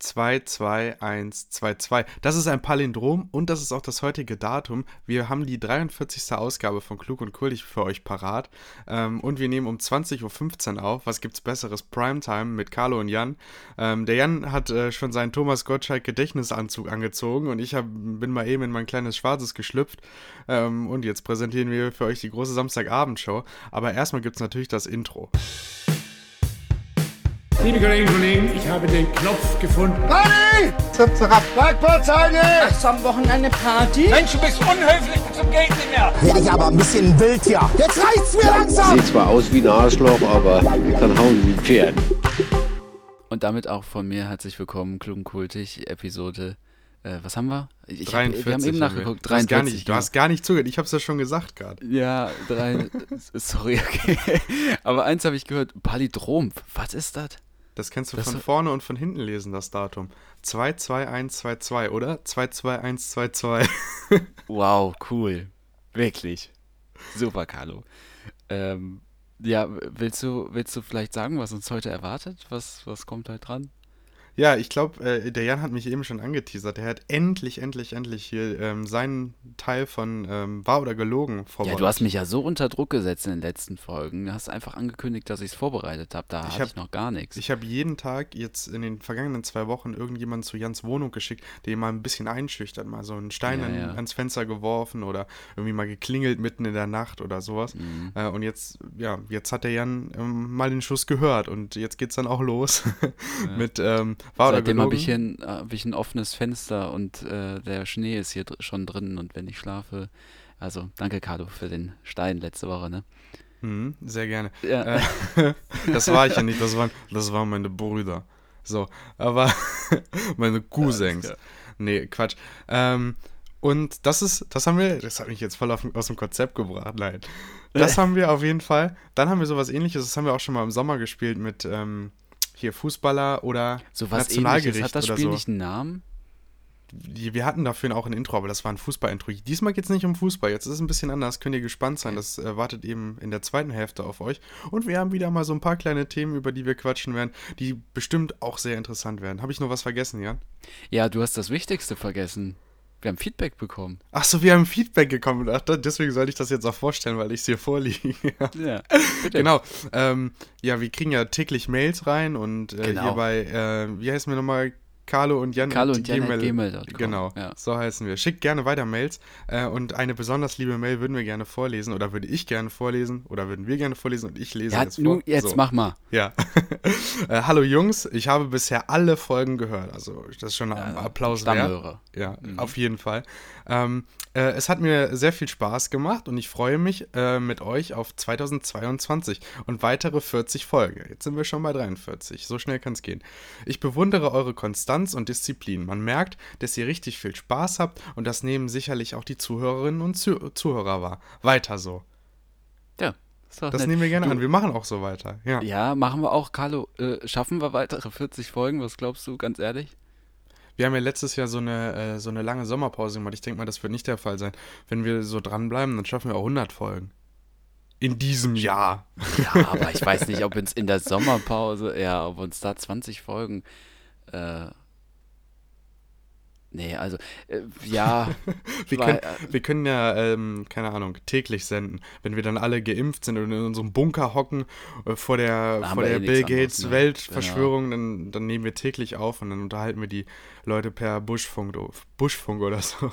22122. Das ist ein Palindrom und das ist auch das heutige Datum. Wir haben die 43. Ausgabe von Klug und Kultig für euch parat. Ähm, und wir nehmen um 20.15 Uhr auf. Was gibt's besseres? Primetime mit Carlo und Jan. Ähm, der Jan hat äh, schon seinen Thomas Gottschalk Gedächtnisanzug angezogen und ich hab, bin mal eben in mein kleines Schwarzes geschlüpft. Ähm, und jetzt präsentieren wir für euch die große Samstagabendshow. Aber erstmal gibt's natürlich das Intro. Liebe Kolleginnen und Kollegen, ich habe den Knopf gefunden. Party! Zap, zap, Parkplatzheide! Hast du am Wochenende Party? Mensch, du bist unhöflich zum Geld nicht mehr. Werde ich aber ein bisschen wild hier. Jetzt reicht's mir langsam! Sieht zwar aus wie ein Arschloch, aber kann hauen wie ein Pferd. Und damit auch von mir herzlich willkommen, Klugenkultig, Episode. Äh, was haben wir? Ich 43 hab, wir haben eben nachgeguckt. Du hast gar 43, nicht, du hast gar nicht zugehört. Ich hab's ja schon gesagt gerade. Ja, drei. sorry, okay. Aber eins habe ich gehört: Palindrom. Was ist das? Das kannst du Das von vorne und von hinten lesen, das Datum. 22122, oder? 22122. Wow, cool. Wirklich. Super, Carlo. Ähm, ja, willst du, willst du vielleicht sagen, was uns heute erwartet? Was, was kommt heute dran? Ja, ich glaube, äh, der Jan hat mich eben schon angeteasert. Der hat endlich, endlich, endlich hier ähm, seinen Teil von ähm, Wahr oder Gelogen Ja, vorbereitet. du hast mich ja so unter Druck gesetzt in den letzten Folgen. Du hast einfach angekündigt, dass ich es vorbereitet habe. Da Ich hatte hab- ich noch gar nichts. Ich habe jeden Tag jetzt in den vergangenen zwei Wochen irgendjemanden zu Jans Wohnung geschickt, der ihn mal ein bisschen einschüchtert, mal so einen Stein Ja, an, ja. ans Fenster geworfen oder irgendwie mal geklingelt mitten in der Nacht oder sowas. Mhm. Äh, und jetzt, ja, jetzt hat der Jan ähm, mal den Schuss gehört und jetzt geht's dann auch los mit ähm, Oder Seitdem habe ich, ein, hab ich ein offenes Fenster und äh, der Schnee ist hier dr schon drin und wenn ich schlafe. Also, danke, Carlo, für den Stein letzte Woche, ne? Mhm, sehr gerne. Ja. Äh, das war ich ja nicht, das waren, das waren meine Brüder. So, aber meine Cousins. Nee, Quatsch. Ähm, und das ist, das haben wir, das hat mich jetzt voll auf, aus dem Konzept gebracht, nein. Das haben wir auf jeden Fall. Dann haben wir sowas ähnliches, das haben wir auch schon mal im Sommer gespielt mit ähm, hier Fußballer oder So was ähnliches. Nationalgericht Hat das Spiel so. nicht einen Namen? Wir hatten dafür auch ein Intro, aber das war ein Fußball-Intro. Diesmal geht es nicht um Fußball. Jetzt ist es ein bisschen anders. Könnt ihr gespannt sein. Das äh, wartet eben in der zweiten Hälfte auf euch. Und wir haben wieder mal so ein paar kleine Themen, über die wir quatschen werden, die bestimmt auch sehr interessant werden. Habe ich noch was vergessen, Jan? Ja, du hast das Wichtigste vergessen. Wir haben Feedback bekommen. Ach so, wir haben Feedback. Ach, da- deswegen sollte ich das jetzt auch vorstellen, weil ich es hier vorliege. Ja, bitte. genau. Ähm, ja, wir kriegen ja täglich Mails rein und äh, Genau. hier bei, äh, wie heißen wir nochmal? Carlo und Jan. Carlo und Jan gmail- Genau, ja. so heißen wir. Schickt gerne weiter Mails äh, und eine besonders liebe Mail würden wir gerne vorlesen oder würde ich gerne vorlesen oder würden wir gerne vorlesen und ich lese Ja, jetzt vor. jetzt so. mach mal. Ja. äh, hallo Jungs, ich habe bisher alle Folgen gehört. Also das ist schon ein Applaus wert. Stammhörer. Ja, auf jeden Fall. Ähm, äh, es hat mir sehr viel Spaß gemacht und ich freue mich äh, mit euch auf 2022 und weitere 40 Folgen. Jetzt sind wir schon bei 43. So schnell kann es gehen. Ich bewundere eure Konstanz und Disziplin. Man merkt, dass ihr richtig viel Spaß habt und das nehmen sicherlich auch die Zuhörerinnen und Zu Zuhörer wahr. Weiter so. Ja, Das nett. nehmen wir gerne Du- an. Wir machen auch so weiter. Ja. Ja, machen wir auch, Carlo. Äh, schaffen wir weitere 40 Folgen? Was glaubst du, ganz ehrlich? Wir haben ja letztes Jahr so eine, äh, so eine lange Sommerpause gemacht. Ich denke mal, das wird nicht der Fall sein. Wenn wir so dranbleiben, dann schaffen wir auch 100 Folgen. In diesem Jahr. Ja, aber ich weiß nicht, ob uns in der Sommerpause, ja, ob uns da 20 Folgen, äh, nee, also, äh, ja, Wir weil, können, wir können ja, ähm, keine Ahnung, täglich senden. Wenn wir dann alle geimpft sind und in unserem Bunker hocken äh, vor der, vor der eh Bill anderes, Gates ne? Weltverschwörung, dann, dann nehmen wir täglich auf und dann unterhalten wir die Leute per Buschfunk, Buschfunk oder so.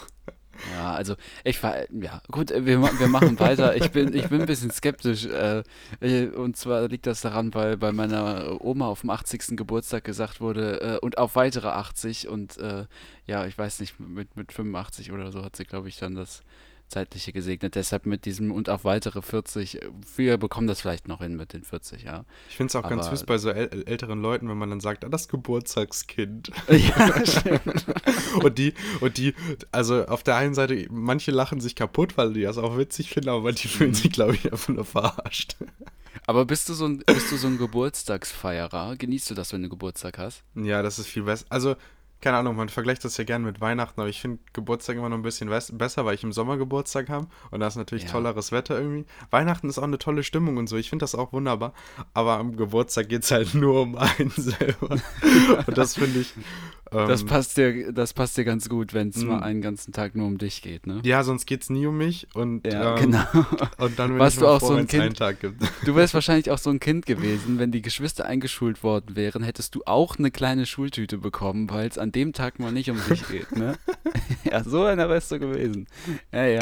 Ja, also ich war, ja, gut, wir, wir machen weiter. Ich bin, ich bin ein bisschen skeptisch. Äh, äh, und zwar liegt das daran, weil bei meiner Oma auf dem 80. Geburtstag gesagt wurde, äh, und auf weitere 80 und äh, ja, ich weiß nicht, mit, mit 85 oder so hat sie, glaube ich, dann das Zeitliche gesegnet. Deshalb mit diesem und auf weitere 40, äh, wir bekommen das vielleicht noch hin mit den 40, ja. Ich finde es auch ganz Aber- süß bei so äl älteren Leuten, wenn man dann sagt, ah, das Geburtstagskind. ja, stimmt. und die, und die, also auf der einen Seite, manche lachen sich kaputt, weil die das auch witzig finden, aber manche Mhm. fühlen sich, glaube ich, einfach nur verarscht. Aber bist du so ein, bist du so ein Geburtstagsfeierer? Genießt du das, wenn du Geburtstag hast? Ja, das ist viel besser. Also, keine Ahnung, man vergleicht das ja gerne mit Weihnachten, aber ich finde Geburtstag immer noch ein bisschen besser, weil ich im Sommer Geburtstag habe und da ist natürlich Ja. tolleres Wetter irgendwie. Weihnachten ist auch eine tolle Stimmung und so, ich finde das auch wunderbar, aber am Geburtstag geht es halt nur um einen selber. und das finde ich. Ähm, Das passt dir, das passt dir ganz gut, wenn es mal einen ganzen Tag nur um dich geht, ne? ja, sonst geht es nie um mich und, Ja, ähm, genau. und dann bin Warst ich du auch froh, so ein Kind? Tag gibt. Du wärst wahrscheinlich auch so ein Kind gewesen, wenn die Geschwister eingeschult worden wären, hättest du auch eine kleine Schultüte bekommen, weil es an dem Tag mal nicht um dich geht, ne? ja, so einer wärst du gewesen. Ja, ja.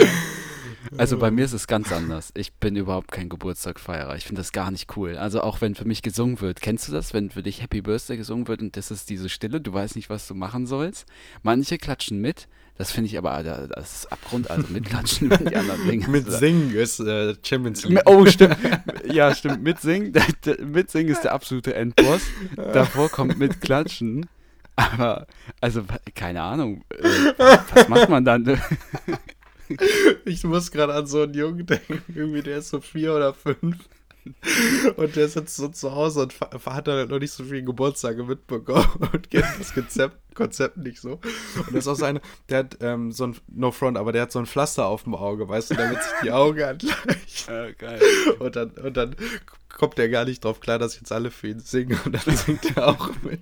Also bei mir ist es ganz anders. Ich bin überhaupt kein Geburtstagfeierer. Ich finde das gar nicht cool. Also auch wenn für mich gesungen wird. Kennst du das, wenn für dich Happy Birthday gesungen wird und das ist diese Stille, du weißt nicht, was du machen sollst? Manche klatschen mit. Das finde ich aber, da- das ist Abgrund, also mitklatschen, wenn die anderen singen. Mit Singen ist äh, Champions League. Oh, stimmt. Ja, stimmt. Mitsingen, der- der- mitsingen ist der absolute Endboss. Davor kommt mitklatschen. Aber, also, keine Ahnung. Äh, was macht man dann? Ich muss gerade an so einen Jungen denken, irgendwie der ist so vier oder fünf. Und der sitzt so zu Hause und hat dann halt noch nicht so viele Geburtstage mitbekommen und kennt das Konzept, Konzept nicht so. Und das ist auch so eine, der hat ähm, so ein, no front, aber der hat so ein Pflaster auf dem Auge, weißt du, damit sich die Augen angleichen. Ja, geil. Und dann, und dann kommt der gar nicht drauf klar, dass jetzt alle für ihn singen und dann singt er auch mit.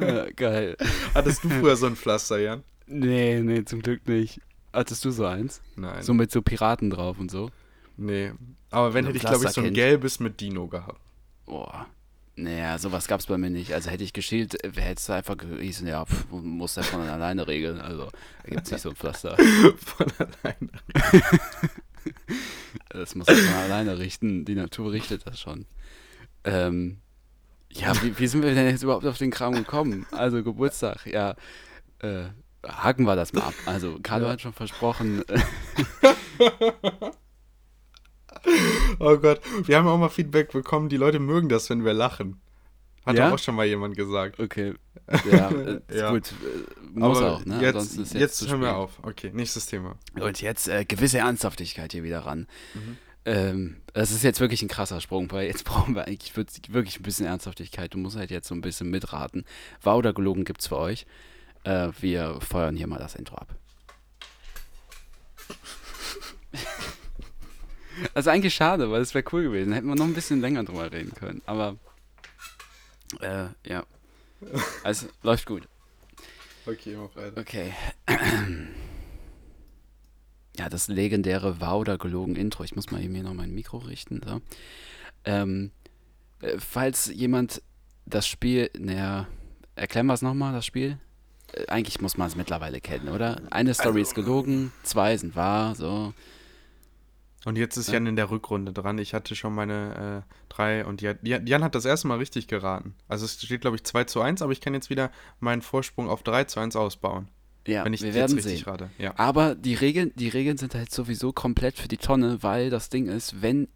Ja, geil. Hattest du früher so ein Pflaster, Jan? Nee, nee, zum Glück nicht. Hattest du so eins? Nein. So mit so Piraten drauf und so? nee. Aber wenn hätte ich, glaube ich, so ein gelbes mit Dino gehabt. Boah. Naja, sowas gab's bei mir nicht. Also hätte ich geschielt, äh, hätte es einfach gehießen, ja, pff, muss der von alleine regeln. Also, da gibt's nicht so ein Pflaster. Von alleine. Das muss man alleine richten. Die Natur richtet das schon. Ähm, ja, wie, wie sind wir denn jetzt überhaupt auf den Kram gekommen? Also Geburtstag, ja. Äh, haken wir das mal ab. Also Carlo hat schon versprochen. äh, Oh Gott, wir haben auch mal Feedback bekommen, die Leute mögen das, wenn wir lachen. Hat Ja? auch schon mal jemand gesagt. Okay. Ja, äh, Ja. gut. Äh, muss auch, ne? Jetzt, Ansonsten ist jetzt, zu hören wir auf. Okay, nächstes Thema. Und jetzt äh, gewisse Ernsthaftigkeit hier wieder ran. Mhm. Ähm, das ist jetzt wirklich ein krasser Sprung, weil jetzt brauchen wir eigentlich wirklich wirklich ein bisschen Ernsthaftigkeit. Du musst halt jetzt so ein bisschen mitraten. Wahr oder gelogen gibt's für euch. Äh, wir feuern hier mal das Intro ab. Das ist eigentlich schade, weil es wäre cool gewesen. Hätten wir noch ein bisschen länger drüber reden können. Aber äh, ja. Also läuft gut. Okay, mach weiter. Okay. Ja, das legendäre Wahr oder gelogen Intro. Ich muss mal hier noch mein Mikro richten. So. Ähm, äh, falls jemand das Spiel, naja, erklären wir es nochmal, das Spiel? Eigentlich muss man es mittlerweile kennen, oder? Eine Story ist gelogen, zwei sind wahr, so. Und jetzt ist Jan in der Rückrunde dran. Ich hatte schon meine äh, drei und Jan, Jan hat das erste Mal richtig geraten. Also es steht, glaube ich, 2 zu 1, aber ich kann jetzt wieder meinen Vorsprung auf 3 zu 1 ausbauen. Ja, wenn ich wir jetzt werden richtig sehen. rate. Ja. Aber die Regeln, die Regeln sind halt sowieso komplett für die Tonne, weil das Ding ist, wenn,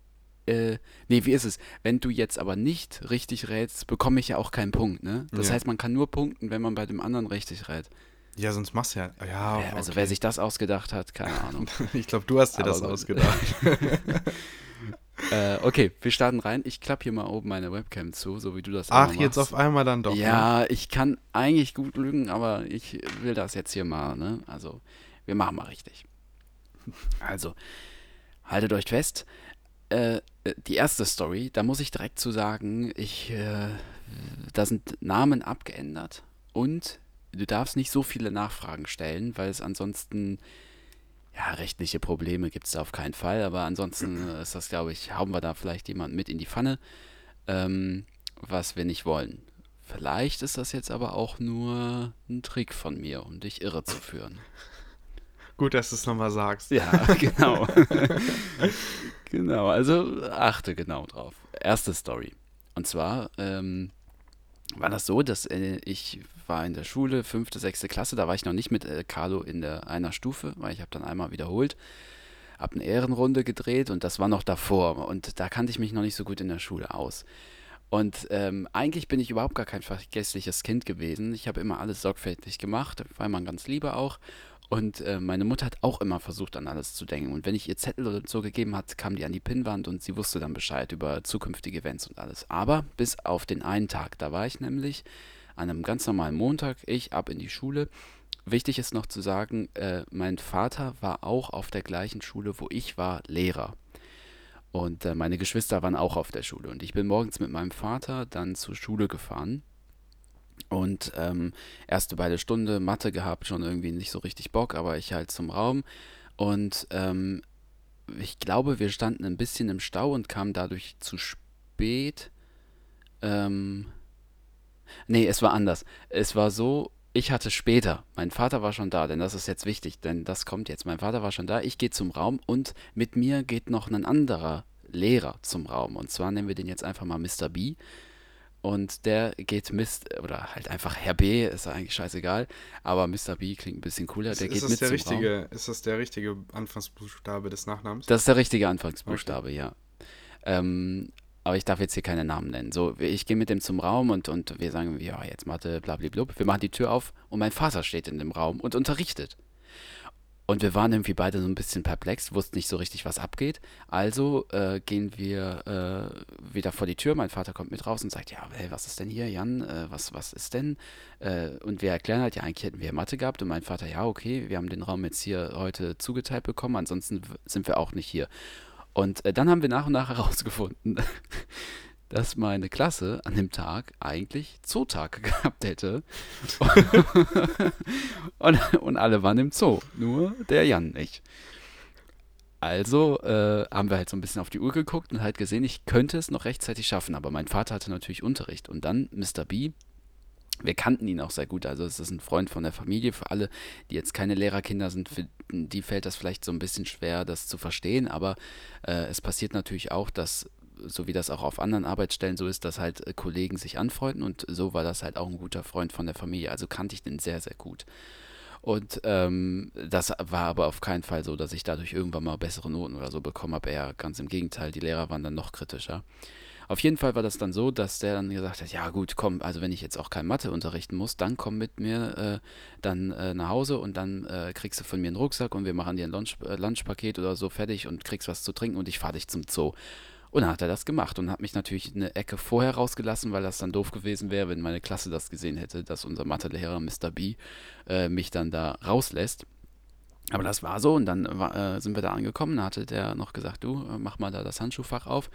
äh, nee, wie ist es? Wenn du jetzt aber nicht richtig rätst, bekomme ich ja auch keinen Punkt, ne? Das Ja. heißt, man kann nur punkten, wenn man bei dem anderen richtig rät. ja, sonst machst du ja. Ja, Ja, also okay. wer sich das ausgedacht hat, keine Ahnung. Ich glaube, du hast dir Aber das gut. ausgedacht. äh, okay, wir starten rein. Ich klappe hier mal oben meine Webcam zu, so wie du das Ach, jetzt auf einmal dann doch. ne? Ja, ich kann eigentlich gut lügen, aber ich will das jetzt hier mal, ne? Also, wir machen mal richtig. Also, haltet euch fest. Äh, äh, die erste Story, da muss ich direkt zu sagen, ich, äh, da sind Namen abgeändert und du darfst nicht so viele Nachfragen stellen, weil es ansonsten, ja, rechtliche Probleme gibt es auf keinen Fall, aber ansonsten äh, ist das, glaube ich, hauen wir da vielleicht jemanden mit in die Pfanne, ähm, was wir nicht wollen. Vielleicht ist das jetzt aber auch nur ein Trick von mir, um dich irre zu führen. Gut, dass du es nochmal sagst. Ja, genau. genau, also achte genau drauf. Erste Story. Und zwar ähm, war das so, dass äh, ich war in der Schule, fünfte, sechste Klasse, da war ich noch nicht mit äh, Carlo in der einer Stufe, weil ich habe dann einmal wiederholt, habe eine Ehrenrunde gedreht und das war noch davor und da kannte ich mich noch nicht so gut in der Schule aus. Und ähm, eigentlich bin ich überhaupt gar kein vergessliches Kind gewesen. Ich habe immer alles sorgfältig gemacht, immer ein ganz lieber auch. Und äh, meine Mutter hat auch immer versucht, an alles zu denken. Und wenn ich ihr Zettel oder so gegeben hat, kam die an die Pinnwand und sie wusste dann Bescheid über zukünftige Events und alles. Aber bis auf den einen Tag, da war ich nämlich an einem ganz normalen Montag, ich ab in die Schule. Wichtig ist noch zu sagen, äh, mein Vater war auch auf der gleichen Schule, wo ich war, Lehrer. Und äh, meine Geschwister waren auch auf der Schule. Und ich bin morgens mit meinem Vater dann zur Schule gefahren. Und ähm, erste beide Stunde Mathe gehabt, schon irgendwie nicht so richtig Bock, aber ich halt zum Raum. Und ähm, ich glaube, wir standen ein bisschen im Stau und kamen dadurch zu spät. Ähm, nee, es war anders. Es war so, ich hatte später, mein Vater war schon da, denn das ist jetzt wichtig, denn das kommt jetzt. Mein Vater war schon da, ich gehe zum Raum und mit mir geht noch ein anderer Lehrer zum Raum. Und zwar nennen wir den jetzt einfach mal Mr. B. Und der geht Mist, oder halt einfach Herr B, ist eigentlich scheißegal. Aber Mr. B klingt ein bisschen cooler. Der ist, geht das mit der richtige, Raum. ist das der richtige Anfangsbuchstabe des Nachnamens? Das ist der richtige Anfangsbuchstabe, ja. Ähm, aber ich darf jetzt hier keine Namen nennen. So, ich gehe mit dem zum Raum und, und wir sagen, ja, jetzt Mathe, blablablub. Wir machen die Tür auf und mein Vater steht in dem Raum und unterrichtet. Und wir waren irgendwie beide so ein bisschen perplex, wussten nicht so richtig, was abgeht. Also äh, gehen wir äh, wieder vor die Tür. Mein Vater kommt mit raus und sagt, ja, hey, was ist denn hier, Jan? Äh, was, was ist denn? Äh, und wir erklären halt, ja, eigentlich hätten wir Mathe gehabt. Und mein Vater, ja, okay, wir haben den Raum jetzt hier heute zugeteilt bekommen, ansonsten sind wir auch nicht hier. Und äh, dann haben wir nach und nach herausgefunden, dass meine Klasse an dem Tag eigentlich Zootag gehabt hätte. und, und alle waren im Zoo, nur der Jan nicht. Also äh, haben wir halt so ein bisschen auf die Uhr geguckt und halt gesehen, ich könnte es noch rechtzeitig schaffen, aber mein Vater hatte natürlich Unterricht. Und dann Mr. B, wir kannten ihn auch sehr gut, also es ist ein Freund von der Familie. Für alle, die jetzt keine Lehrerkinder sind, für die fällt das vielleicht so ein bisschen schwer, das zu verstehen, aber äh, es passiert natürlich auch, dass so wie das auch auf anderen Arbeitsstellen so ist, dass halt äh, Kollegen sich anfreunden und so war das halt auch ein guter Freund von der Familie. Also kannte ich den sehr, sehr gut. Und ähm, das war aber auf keinen Fall so, dass ich dadurch irgendwann mal bessere Noten oder so bekommen habe. Eher ganz im Gegenteil, die Lehrer waren dann noch kritischer. Auf jeden Fall war das dann so, dass der dann gesagt hat, ja gut, komm, also wenn ich jetzt auch kein Mathe unterrichten muss, dann komm mit mir äh, dann äh, nach Hause und dann äh, kriegst du von mir einen Rucksack und wir machen dir ein Lunch, äh, Lunchpaket oder so fertig und kriegst was zu trinken und ich fahre dich zum Zoo. Und dann hat er das gemacht und hat mich natürlich eine Ecke vorher rausgelassen, weil das dann doof gewesen wäre, wenn meine Klasse das gesehen hätte, dass unser Mathelehrer Mr. B äh, mich dann da rauslässt. Aber das war so und dann äh, sind wir da angekommen. Da hatte der noch gesagt, du, äh, mach mal da das Handschuhfach auf.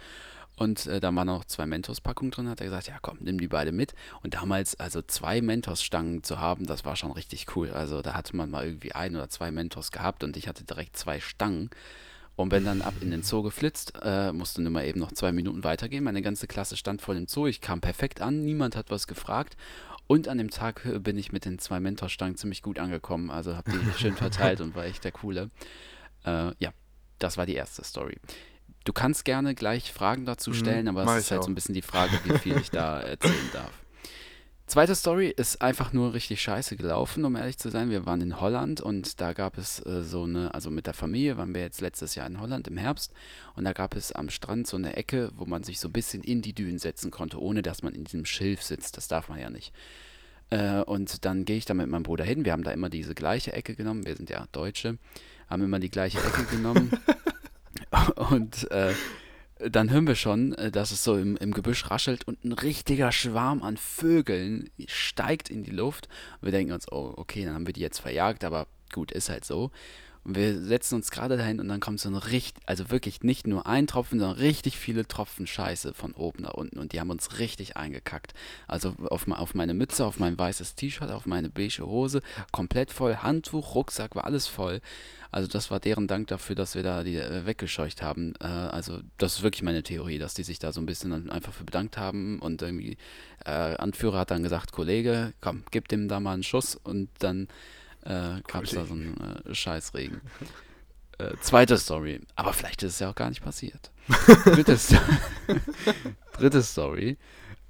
Und äh, da waren noch zwei Mentos-Packungen drin. Hat er gesagt, ja komm, nimm die beide mit. Und damals, also zwei Mentos-Stangen zu haben, das war schon richtig cool. Also da hatte man mal irgendwie ein oder zwei Mentos gehabt und ich hatte direkt zwei Stangen. Und bin dann ab in den Zoo geflitzt, äh, musste nur mal eben noch zwei Minuten weitergehen. Meine ganze Klasse stand vor dem Zoo. Ich kam perfekt an, niemand hat was gefragt. Und an dem Tag äh, bin ich mit den zwei Mentorstangen ziemlich gut angekommen. Also habe die schön verteilt und war echt der Coole. Äh, ja, das war die erste Story. Du kannst gerne gleich Fragen dazu stellen, aber mach es ist halt auch. so ein bisschen die Frage, wie viel ich da erzählen darf. Zweite Story ist einfach nur richtig scheiße gelaufen, um ehrlich zu sein. Wir waren in Holland und da gab es äh, so eine, also mit der Familie waren wir jetzt letztes Jahr in Holland im Herbst und da gab es am Strand so eine Ecke, wo man sich so ein bisschen in die Dünen setzen konnte, ohne dass man in diesem Schilf sitzt. Das darf man ja nicht. Äh, und dann gehe ich da mit meinem Bruder hin. Wir haben da immer diese gleiche Ecke genommen. Wir sind ja Deutsche, haben immer die gleiche Ecke genommen. Und äh, dann hören wir schon, äh, dass es so im, im Gebüsch raschelt und ein richtiger Schwarm an Vögeln steigt in die Luft. Und wir denken uns, oh, okay, dann haben wir die jetzt verjagt, aber gut, ist halt so. Und wir setzen uns gerade dahin und dann kommt so ein richtig, also wirklich nicht nur ein Tropfen, sondern richtig viele Tropfen Scheiße von oben nach unten. Und die haben uns richtig eingekackt. Also auf, auf meine Mütze, auf mein weißes T-Shirt, auf meine beige Hose, komplett voll. Handtuch, Rucksack, war alles voll. Also das war deren Dank dafür, dass wir da die äh, weggescheucht haben. Äh, also das ist wirklich meine Theorie, dass die sich da so ein bisschen einfach für bedankt haben und irgendwie äh, Anführer hat dann gesagt, Kollege, komm, gib dem da mal einen Schuss und dann äh, gab es da so einen äh, Scheißregen. Äh, zweite Story, aber vielleicht ist es ja auch gar nicht passiert. Dritte, Sto Dritte Story,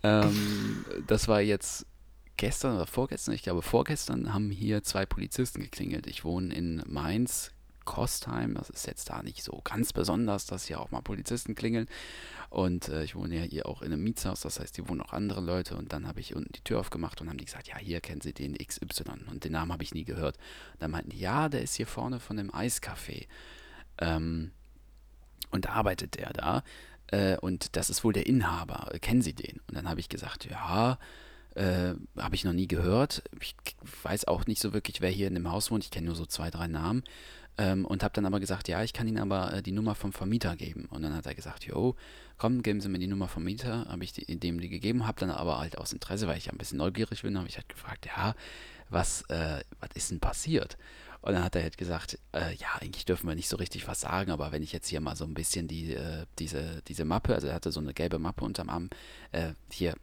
ähm, das war jetzt gestern oder vorgestern, ich glaube vorgestern, haben hier zwei Polizisten geklingelt. Ich wohne in Mainz, Kostheim. Das ist jetzt da nicht so ganz besonders, dass hier auch mal Polizisten klingeln. Und äh, ich wohne ja hier auch in einem Mietshaus, das heißt, hier wohnen auch andere Leute. Und dann habe ich unten die Tür aufgemacht und haben die gesagt, ja, hier kennen Sie den XY. Und den Namen habe ich nie gehört. Und dann meinten die, ja, der ist hier vorne von dem Eiscafé. Ähm, und arbeitet der da. Äh, und das ist wohl der Inhaber. Kennen Sie den? Und dann habe ich gesagt, ja, äh, habe ich noch nie gehört. Ich weiß auch nicht so wirklich, wer hier in dem Haus wohnt. Ich kenne nur so zwei, drei Namen. Ähm, und habe dann aber gesagt, ja, ich kann Ihnen aber äh, die Nummer vom Vermieter geben. Und dann hat er gesagt, jo, komm, geben Sie mir die Nummer vom Mieter. Habe ich die, dem die gegeben, habe dann aber halt aus Interesse, weil ich ja ein bisschen neugierig bin, habe ich halt gefragt, ja, was, äh, was ist denn passiert? Und dann hat er halt gesagt, äh, ja, eigentlich dürfen wir nicht so richtig was sagen, aber wenn ich jetzt hier mal so ein bisschen die, äh, diese, diese Mappe, also er hatte so eine gelbe Mappe unterm Arm, äh, hier,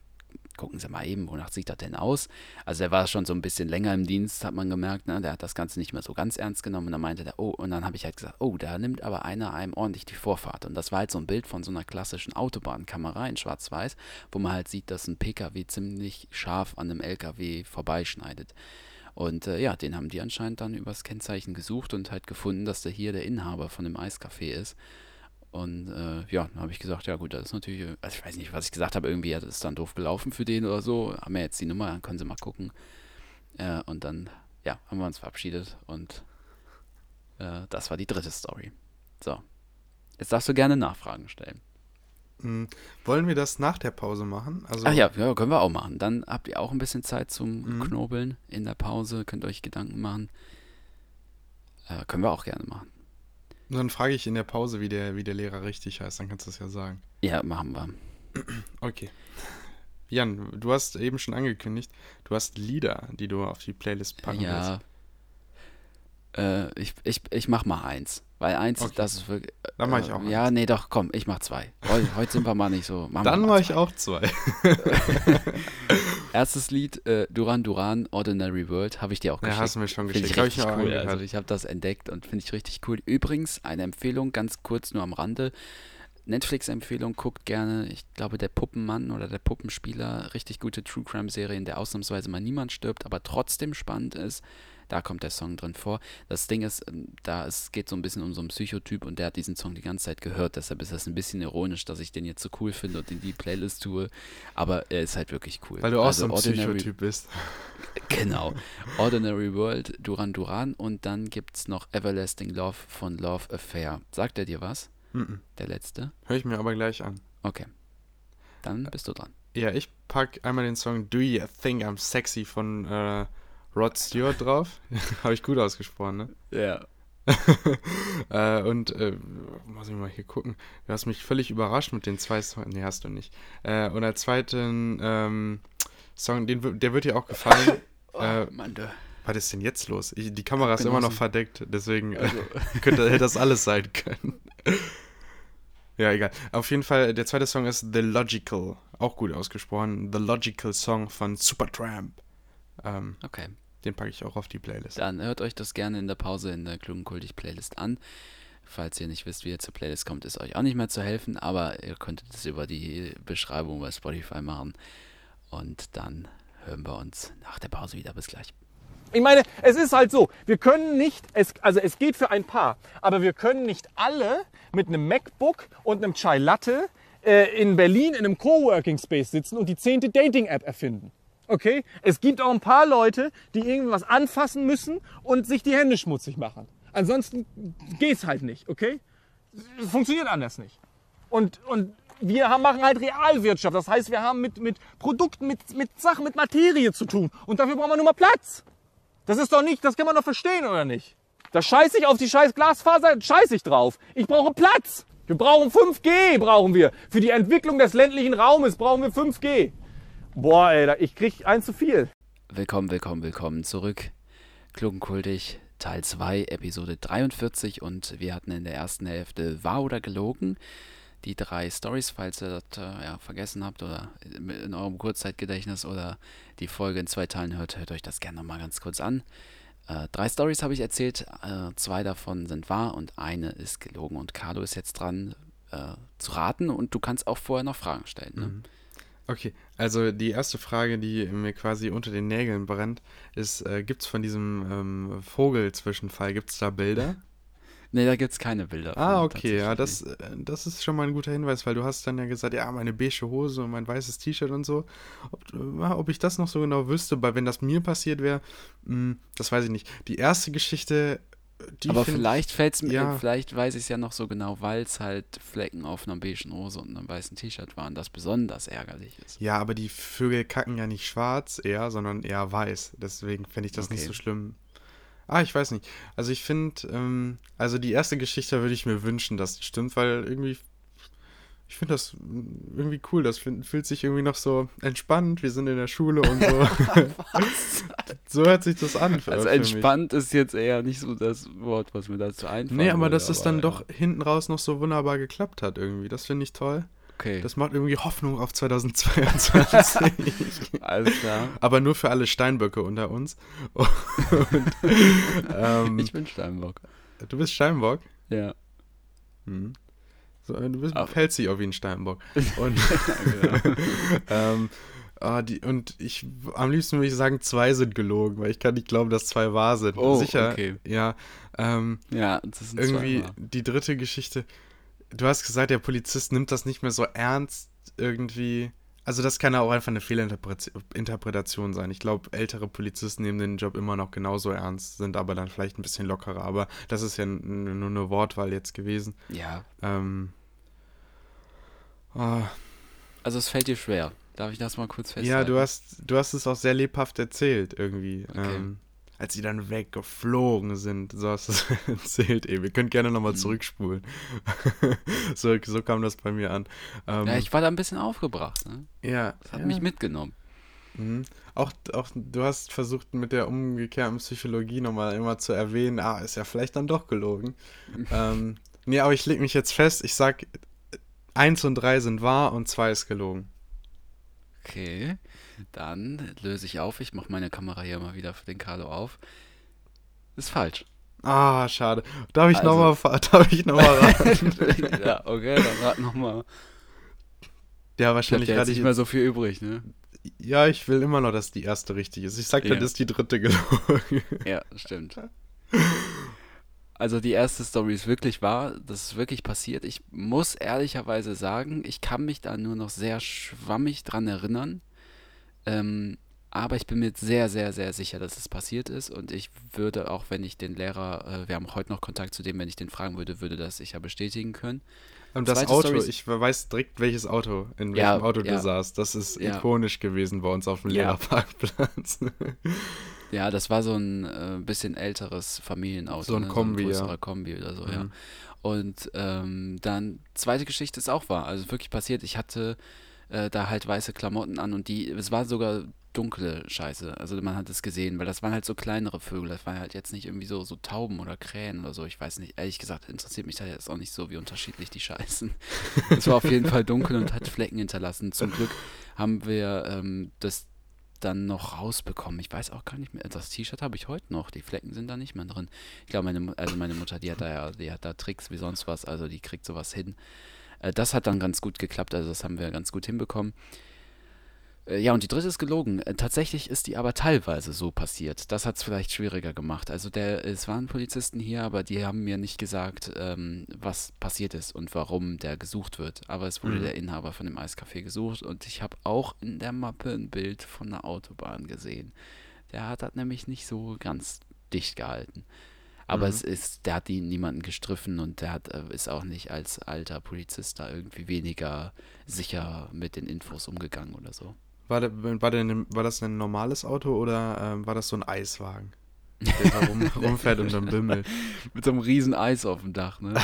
gucken Sie mal eben, wonach sieht das denn aus? Also er war schon so ein bisschen länger im Dienst, hat man gemerkt, ne? der hat das Ganze nicht mehr so ganz ernst genommen und dann meinte er, oh, und dann habe ich halt gesagt, oh, da nimmt aber einer einem ordentlich die Vorfahrt. Und das war halt so ein Bild von so einer klassischen Autobahnkamera in Schwarz-Weiß, wo man halt sieht, dass ein PKW ziemlich scharf an einem LKW vorbeischneidet. Und äh, ja, den haben die anscheinend dann übers Kennzeichen gesucht und halt gefunden, dass der hier der Inhaber von dem Eiscafé ist. Und äh, ja, dann habe ich gesagt, ja gut, das ist natürlich, also ich weiß nicht, was ich gesagt habe, irgendwie hat es dann doof gelaufen für den oder so. Haben wir jetzt die Nummer, dann können sie mal gucken. Äh, und dann, ja, haben wir uns verabschiedet und äh, das war die dritte Story. So, jetzt darfst du gerne Nachfragen stellen. Hm, wollen wir das nach der Pause machen? Also Ach ja, ja, können wir auch machen. Dann habt ihr auch ein bisschen Zeit zum mhm. Knobeln in der Pause, könnt euch Gedanken machen. Äh, können wir auch gerne machen. Und dann frage ich in der Pause, wie der, wie der Lehrer richtig heißt, dann kannst du es ja sagen. Ja, machen wir. Okay. Jan, du hast eben schon angekündigt, du hast Lieder, die du auf die Playlist packen ja. willst. Äh, ich, ich, ich mach mal eins. Weil eins, okay. das ist wirklich. Äh, Dann mache ich auch. Äh, ja, nee, doch, komm, ich mach zwei. Heute, heute sind wir mal nicht so. Dann mache ich auch zwei. Erstes Lied, äh, Duran Duran, Ordinary World, habe ich dir auch geschickt. Ja, hast du mir schon geschickt. Ich ich cool. Also ich habe das entdeckt und finde ich richtig cool. Übrigens, eine Empfehlung, ganz kurz nur am Rande. Netflix-Empfehlung, guckt gerne, ich glaube, der Puppenmann oder der Puppenspieler, richtig gute True Crime-Serie, in der ausnahmsweise mal niemand stirbt, aber trotzdem spannend ist. Da kommt der Song drin vor. Das Ding ist, ähm, da es geht so ein bisschen um so einen Psychotyp und der hat diesen Song die ganze Zeit gehört. Deshalb ist das ein bisschen ironisch, dass ich den jetzt so cool finde und in die Playlist tue. Aber er ist halt wirklich cool. Weil du auch also so ein Ordinary, Psychotyp bist. Genau. Ordinary World, Duran Duran und dann gibt es noch Everlasting Love von Love Affair. Sagt er dir was? Mm -mm. Der letzte? Hör ich mir aber gleich an. Okay. Dann bist du dran. Ja, ich pack einmal den Song Do You Think I'm Sexy von äh, Rod Stewart drauf. Habe ich gut ausgesprochen, ne? Ja. äh, und äh, muss ich mal hier gucken. Du hast mich völlig überrascht mit den zwei Songs. Nee, hast du nicht. Äh, und der zweiten ähm, Song, den, der wird dir auch gefallen. oh, äh, Mann, du. Was ist denn jetzt los? Ich, die Kamera ist immer noch verdeckt, deswegen äh, also. könnte hätte das alles sein können. ja, egal. Auf jeden Fall, der zweite Song ist The Logical. Auch gut ausgesprochen. The Logical Song von Supertramp. Ähm, okay. Den packe ich auch auf die Playlist. Dann hört euch das gerne in der Pause in der Klugenkultig Playlist an. Falls ihr nicht wisst, wie ihr zur Playlist kommt, ist euch auch nicht mehr zu helfen, aber ihr könntet es über die Beschreibung bei Spotify machen. Und dann hören wir uns nach der Pause wieder. Bis gleich. Ich meine, es ist halt so, wir können nicht, es, also es geht für ein paar, aber wir können nicht alle mit einem MacBook und einem Chai Latte äh, in Berlin in einem Coworking Space sitzen und die zehnte Dating-App erfinden. Okay? Es gibt auch ein paar Leute, die irgendwas anfassen müssen und sich die Hände schmutzig machen. Ansonsten geht's halt nicht, okay? Funktioniert anders nicht. Und, und wir haben, machen halt Realwirtschaft. Das heißt, wir haben mit, mit Produkten, mit, mit Sachen, mit Materie zu tun. Und dafür brauchen wir nur mal Platz. Das ist doch nicht, das kann man doch verstehen, oder nicht? Da scheiße ich auf die scheiß Glasfaser, scheiße ich drauf. Ich brauche Platz. Wir brauchen 5G, brauchen wir. Für die Entwicklung des ländlichen Raumes brauchen wir 5G. Boah, ey, ich krieg eins zu viel. Willkommen, willkommen, willkommen zurück. Klugenkultig, Teil 2, Episode 43 und wir hatten in der ersten Hälfte Wahr oder gelogen. Die drei Stories, falls ihr das äh, ja, vergessen habt oder in eurem Kurzzeitgedächtnis oder die Folge in zwei Teilen hört, hört euch das gerne nochmal ganz kurz an. Äh, drei Stories habe ich erzählt, äh, zwei davon sind wahr und eine ist gelogen. Und Carlo ist jetzt dran äh, zu raten und du kannst auch vorher noch Fragen stellen. Ne? Mhm. Okay, also die erste Frage, die mir quasi unter den Nägeln brennt, ist, äh, gibt es von diesem ähm, Vogelzwischenfall, gibt es da Bilder? Nee, da gibt es keine Bilder. Ah, von, okay, ja, das, äh, das ist schon mal ein guter Hinweis, weil du hast dann ja gesagt, ja, meine beige Hose und mein weißes T-Shirt und so. Ob, äh, ob ich das noch so genau wüsste, weil wenn das mir passiert wäre, mh, das weiß ich nicht. Die erste Geschichte, die Aber find- vielleicht fällt's mir, ja. vielleicht weiß ich es ja noch so genau, weil es halt Flecken auf einer beigen Hose und einem weißen T-Shirt waren, das besonders ärgerlich ist. Ja, aber die Vögel kacken ja nicht schwarz eher, sondern eher weiß. Deswegen fände ich das nicht Okay. so schlimm. Ah, ich weiß nicht. Also ich finde, ähm, also die erste Geschichte würde ich mir wünschen, dass die stimmt, weil irgendwie, ich finde das mm, irgendwie cool. Das fühlt sich irgendwie noch so entspannt. Wir sind in der Schule und so. so hört sich das an. für- Also für entspannt ist jetzt eher nicht so das Wort, was mir dazu einfällt. Nee, aber dass es dann ja. doch hinten raus noch so wunderbar geklappt hat irgendwie. Das finde ich toll. Okay, Das macht irgendwie Hoffnung auf 2022. alles klar. Aber nur für alle Steinböcke unter uns. Und, ähm, Ich bin Steinbock. du bist Steinbock. Ja. Hm. So, äh, du bist hältst dich auf wie ein Steinbock. Und, ähm, ah, die, und ich am liebsten würde ich sagen, zwei sind gelogen, weil ich kann nicht glauben, dass zwei wahr sind. Oh, Sicher. okay. Ja. Ähm, Ja, das sind irgendwie zwei. die dritte Geschichte. Du hast gesagt, der Polizist nimmt das nicht mehr so ernst irgendwie. Also das kann ja auch einfach eine Fehlinterpretation sein. Ich glaube, ältere Polizisten nehmen den Job immer noch genauso ernst, sind aber dann vielleicht ein bisschen lockerer. Aber das ist ja nur eine Wortwahl jetzt gewesen. Ja, Ähm, ah, also es fällt dir schwer. Darf ich das mal kurz festhalten? ja, du hast, du hast es auch sehr lebhaft erzählt irgendwie. Okay. Ähm, als sie dann weggeflogen sind, so hast du es erzählt eben. Ihr könnt gerne nochmal Mhm. zurückspulen. so, so kam das bei mir an. Ähm, Ja, ich war da ein bisschen aufgebracht. Ne? ja, Das hat ja. mich mitgenommen. Mhm. Auch, auch du hast versucht mit der umgekehrten Psychologie nochmal immer zu erwähnen, ah, ist ja vielleicht dann doch gelogen. ähm, nee, aber ich leg mich jetzt fest, ich sag, eins und drei sind wahr und zwei ist gelogen. Okay, dann löse ich auf. Ich mache meine Kamera hier mal wieder für den Carlo auf. Ist falsch. Ah, schade. Darf ich Also- nochmal darf ich noch mal raten? ja, okay, dann rat nochmal. ja, Ich wahrscheinlich jetzt ich nicht mehr so viel übrig, ne? Ja, ich will immer noch, dass die erste richtig ist. Ich sag, Ja. dann ist die dritte gelogen. Ja, stimmt. Also die erste Story ist wirklich wahr, das ist wirklich passiert. Ich muss ehrlicherweise sagen, ich kann mich da nur noch sehr schwammig dran erinnern. Ähm, aber ich bin mir sehr, sehr, sehr sicher, dass es passiert ist. Und ich würde auch, wenn ich den Lehrer, äh, wir haben heute noch Kontakt zu dem, wenn ich den fragen würde, würde das sicher bestätigen können. Und das Zweite Auto, Story ist- ich weiß direkt, welches Auto, in Ja, welchem Auto du ja. saßt. Das ist Ja. ikonisch gewesen bei uns auf dem Ja. Lehrerparkplatz. Ja, das war so ein äh, bisschen älteres Familienauto. So ein ne? Kombi, so ein ja. größerer Kombi oder so, ja. Mhm. Und ähm, dann, zweite Geschichte ist auch wahr, also wirklich passiert. Ich hatte äh, da halt weiße Klamotten an und die, es war sogar dunkle Scheiße. Also man hat es gesehen, weil das waren halt so kleinere Vögel. Das waren halt jetzt nicht irgendwie so, so Tauben oder Krähen oder so. Ich weiß nicht, ehrlich gesagt, interessiert mich da jetzt auch nicht so, wie unterschiedlich die scheißen. es war auf jeden Fall dunkel und hat Flecken hinterlassen. Zum Glück haben wir ähm, das dann noch rausbekommen. Ich weiß auch gar nicht mehr. Das T-Shirt habe ich heute noch. Die Flecken sind da nicht mehr drin. Ich glaube, meine, also meine Mutter, die hat da ja, die hat da Tricks wie sonst was. Also die kriegt sowas hin. Äh, das hat dann ganz gut geklappt. Also das haben wir ganz gut hinbekommen. Äh, Ja, und die dritte ist gelogen. Äh, Tatsächlich ist die aber teilweise so passiert. Das hat es vielleicht schwieriger gemacht. Also der, es waren Polizisten hier, aber die haben mir nicht gesagt, ähm, was passiert ist und warum der gesucht wird. Aber es wurde Mhm. der Inhaber von dem Eiscafé gesucht und ich habe auch in der Mappe ein Bild von der Autobahn gesehen. Der hat das nämlich nicht so ganz dicht gehalten. Aber Mhm. es ist, der hat ihn niemanden gestriffen und der hat, äh, ist auch nicht als alter Polizist da irgendwie weniger sicher mit den Infos umgegangen oder so. War, der, war, der, war das ein normales Auto oder ähm, war das so ein Eiswagen, der da rum, rumfährt und dann bimmelt? Mit so einem riesen Eis auf dem Dach, ne?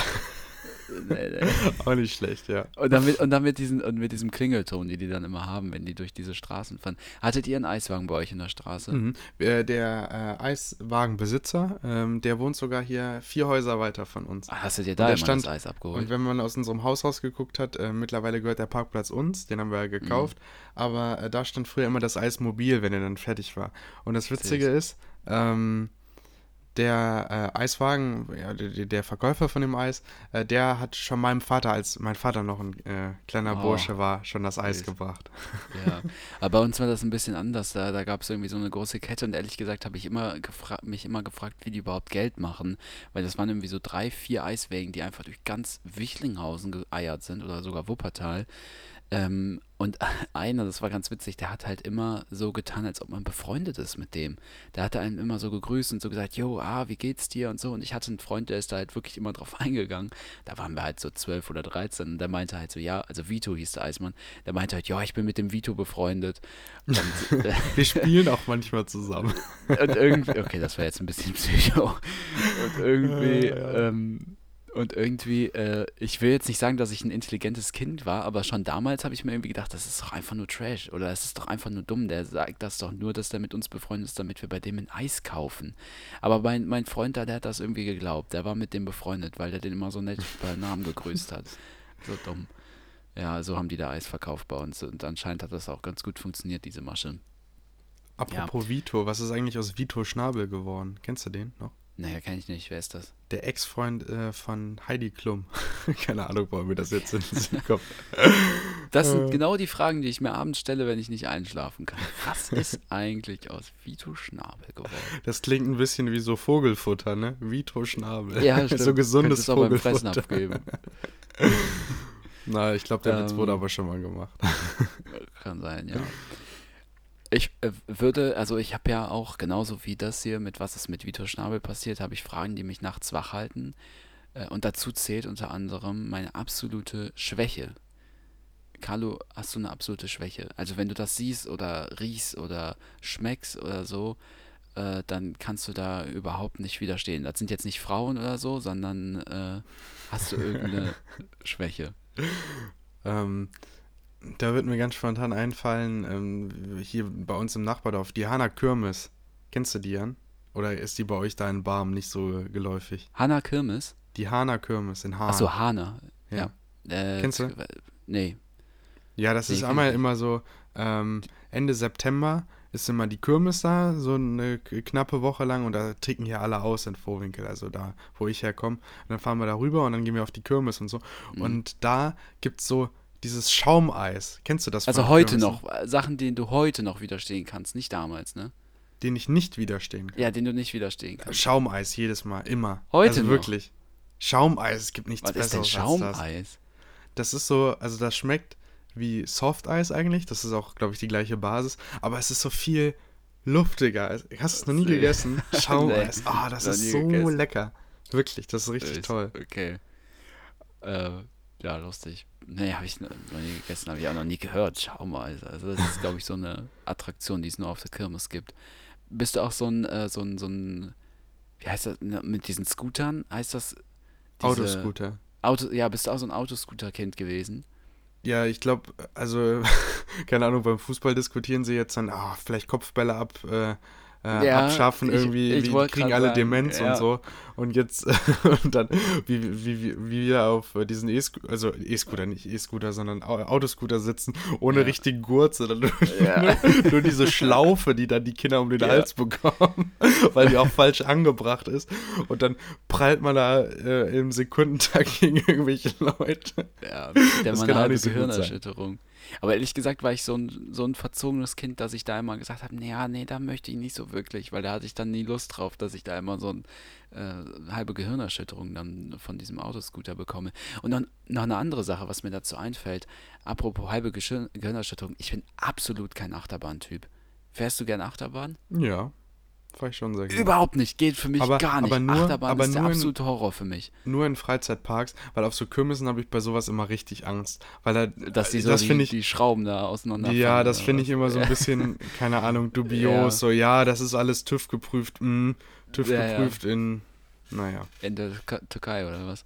Auch nicht schlecht, ja. und, dann mit, und dann mit, diesen, und mit diesem Klingelton, die die dann immer haben, wenn die durch diese Straßen fahren. Hattet ihr einen Eiswagen bei euch in der Straße? Mhm. Äh, Der äh, Eiswagenbesitzer, ähm, der wohnt sogar hier vier Häuser weiter von uns. Ah, Hast du dir da immer stand- das Eis abgeholt? Und wenn man aus unserem Haus rausgeguckt hat, äh, mittlerweile gehört der Parkplatz uns, den haben wir ja gekauft, aber äh, da stand früher immer das Eismobil, wenn er dann fertig war. Und das Witzige ist, ähm, der äh, Eiswagen, ja, der, der Verkäufer von dem Eis, äh, der hat schon meinem Vater, als mein Vater noch ein äh, kleiner Oh. Bursche war, schon das Eis Süß. gebracht. Ja, aber bei uns war das ein bisschen anders. Da, da gab es irgendwie so eine große Kette und ehrlich gesagt habe ich immer mich immer gefragt, wie die überhaupt Geld machen. Weil das waren irgendwie so drei, vier Eiswägen, die einfach durch ganz Wichlinghausen geeiert sind oder sogar Wuppertal. Ähm, und einer, das war ganz witzig, der hat halt immer so getan, als ob man befreundet ist mit dem. Der hatte einen immer so gegrüßt und so gesagt, jo, ah, wie geht's dir und so. Und ich hatte einen Freund, der ist da halt wirklich immer drauf eingegangen. Da waren wir halt so 12 oder 13 und der meinte halt so, ja, also Vito hieß der Eismann, der meinte halt, ja, ich bin mit dem Vito befreundet. Und, äh, Wir spielen auch manchmal zusammen. und irgendwie, okay, das war jetzt ein bisschen psycho. Und irgendwie, ähm, und irgendwie, äh, ich will jetzt nicht sagen, dass ich ein intelligentes Kind war, aber schon damals habe ich mir irgendwie gedacht, das ist doch einfach nur Trash oder es ist doch einfach nur dumm. Der sagt das doch nur, dass der mit uns befreundet ist, damit wir bei dem ein Eis kaufen. Aber mein, mein Freund da, der hat das irgendwie geglaubt. Der war mit dem befreundet, weil der den immer so nett bei Namen gegrüßt hat. So dumm. Ja, so haben die da Eis verkauft bei uns und anscheinend hat das auch ganz gut funktioniert, diese Masche. Apropos Vito, was ist eigentlich aus Vito Schnabel geworden? Kennst du den noch? Naja, kenne ich nicht. Wer ist das? Der Ex-Freund äh, von Heidi Klum. Keine Ahnung, warum mir das jetzt in den Sinn kommt. Das sind genau die Fragen, die ich mir abends stelle, wenn ich nicht einschlafen kann. Was ist eigentlich aus Vito Schnabel geworden? Das klingt ein bisschen wie so Vogelfutter, ne? Vito Schnabel. Ja, stimmt. so gesundes Könntest auch beim Fressen Vogelfutter. abgeben. Na, ich glaube, der Witz Ähm. wurde aber schon mal gemacht. Kann sein, ja. Ich äh, würde, also ich habe ja auch genauso wie das hier, mit was ist mit Vito Schnabel passiert, habe ich Fragen, die mich nachts wach halten. Äh, und dazu zählt unter anderem meine absolute Schwäche. Carlo, hast du eine absolute Schwäche? Also wenn du das siehst oder riechst oder schmeckst oder so, äh, dann kannst du da überhaupt nicht widerstehen. Das sind jetzt nicht Frauen oder so, sondern äh, hast du irgendeine Schwäche? Ähm, da wird mir ganz spontan einfallen, ähm, hier bei uns im Nachbardorf, die Hanna Kirmes. Kennst du die, Jan? Oder ist die bei euch da in Barm nicht so geläufig? Hanna Kirmes? Die Hanna Kirmes in Hahn. Achso, Hana. Ja. Ja. Äh, Kennst du? Nee. Ja, das Nee, ist einmal immer so, ähm, Ende September ist immer die Kirmes da, so eine knappe Woche lang und da ticken hier alle aus in Vorwinkel, also da, wo ich herkomme. Und dann fahren wir da rüber und dann gehen wir auf die Kirmes und so. Mhm. Und da gibt's so dieses Schaumeis. Kennst du das Also den heute noch. äh, Sachen, denen du heute noch widerstehen kannst, nicht damals, ne? Den ich nicht widerstehen kann. Ja, denen du nicht widerstehen kannst. Schaumeis jedes Mal, immer. Heute also noch? wirklich. Schaumeis, es gibt nichts Was ist denn Besseres als das. Schaumeis? Das ist so, also das schmeckt wie Softeis eigentlich. Das ist auch, glaube ich, die gleiche Basis. Aber es ist so viel luftiger. Hast du es noch nie gegessen? Schaumeis. Ah, das noch ist so gegessen. lecker. Wirklich, das ist richtig toll. Okay. Äh, ja, lustig. Nee, habe ich noch nie gegessen, habe ich auch noch nie gehört. Schaumeis. Also das ist, glaube ich, so eine Attraktion, die es nur auf der Kirmes gibt. Bist du auch so ein, äh, so ein, so ein, wie heißt das, ne, mit diesen Scootern? Heißt das? diese- Autoscooter. Auto, ja, bist du auch so ein Autoscooter-Kind gewesen? Ja, ich glaube, also, keine Ahnung, beim Fußball diskutieren sie jetzt dann, ah, vielleicht Kopfbälle ab, äh, äh, Ja, abschaffen, ich- irgendwie, ich wie, wollt kriegen alle sagen, Demenz ja. und so. Und jetzt, und dann, wie, wie, wie, wie wir auf diesen E-Scooter, also E-Scooter, nicht E-Scooter, sondern Au- Autoscooter sitzen, ohne Ja. richtigen Gurt, sondern nur, nur, diese Schlaufe, die dann die Kinder um den. Hals bekommen, weil die auch falsch angebracht ist. Und dann prallt man da äh, im Sekundentag gegen irgendwelche Leute. Ja, der Das Mann kann auch nicht so gut sein. Aber ehrlich gesagt war ich so ein, so ein verzogenes Kind, dass ich da immer gesagt habe, nee, ja, nee, da möchte ich nicht so wirklich, weil da hatte ich dann nie Lust drauf, dass ich da immer so ein äh, halbe Gehirnerschütterung dann von diesem Autoscooter bekomme. Und dann noch eine andere Sache, was mir dazu einfällt, apropos halbe Gehirnerschütterung, ich bin absolut kein Achterbahntyp. Fährst du gern Achterbahn? Ja, war ich schon sehr gerne. Überhaupt nicht, geht für mich Aber- gar nicht. aber nur- Achterbahn aber ist der nur in- absolute Horror für mich. Nur in Freizeitparks, weil auf so Kirmessen habe ich bei sowas immer richtig Angst. Weil da, Dass die so das die, ich, die Schrauben da auseinander ja, das finde ich immer so ein bisschen, keine Ahnung, dubios. Ja. So, ja, das ist alles TÜV geprüft, mh, TÜV Ja, ja. geprüft in, naja. In der Türk- Türkei oder was?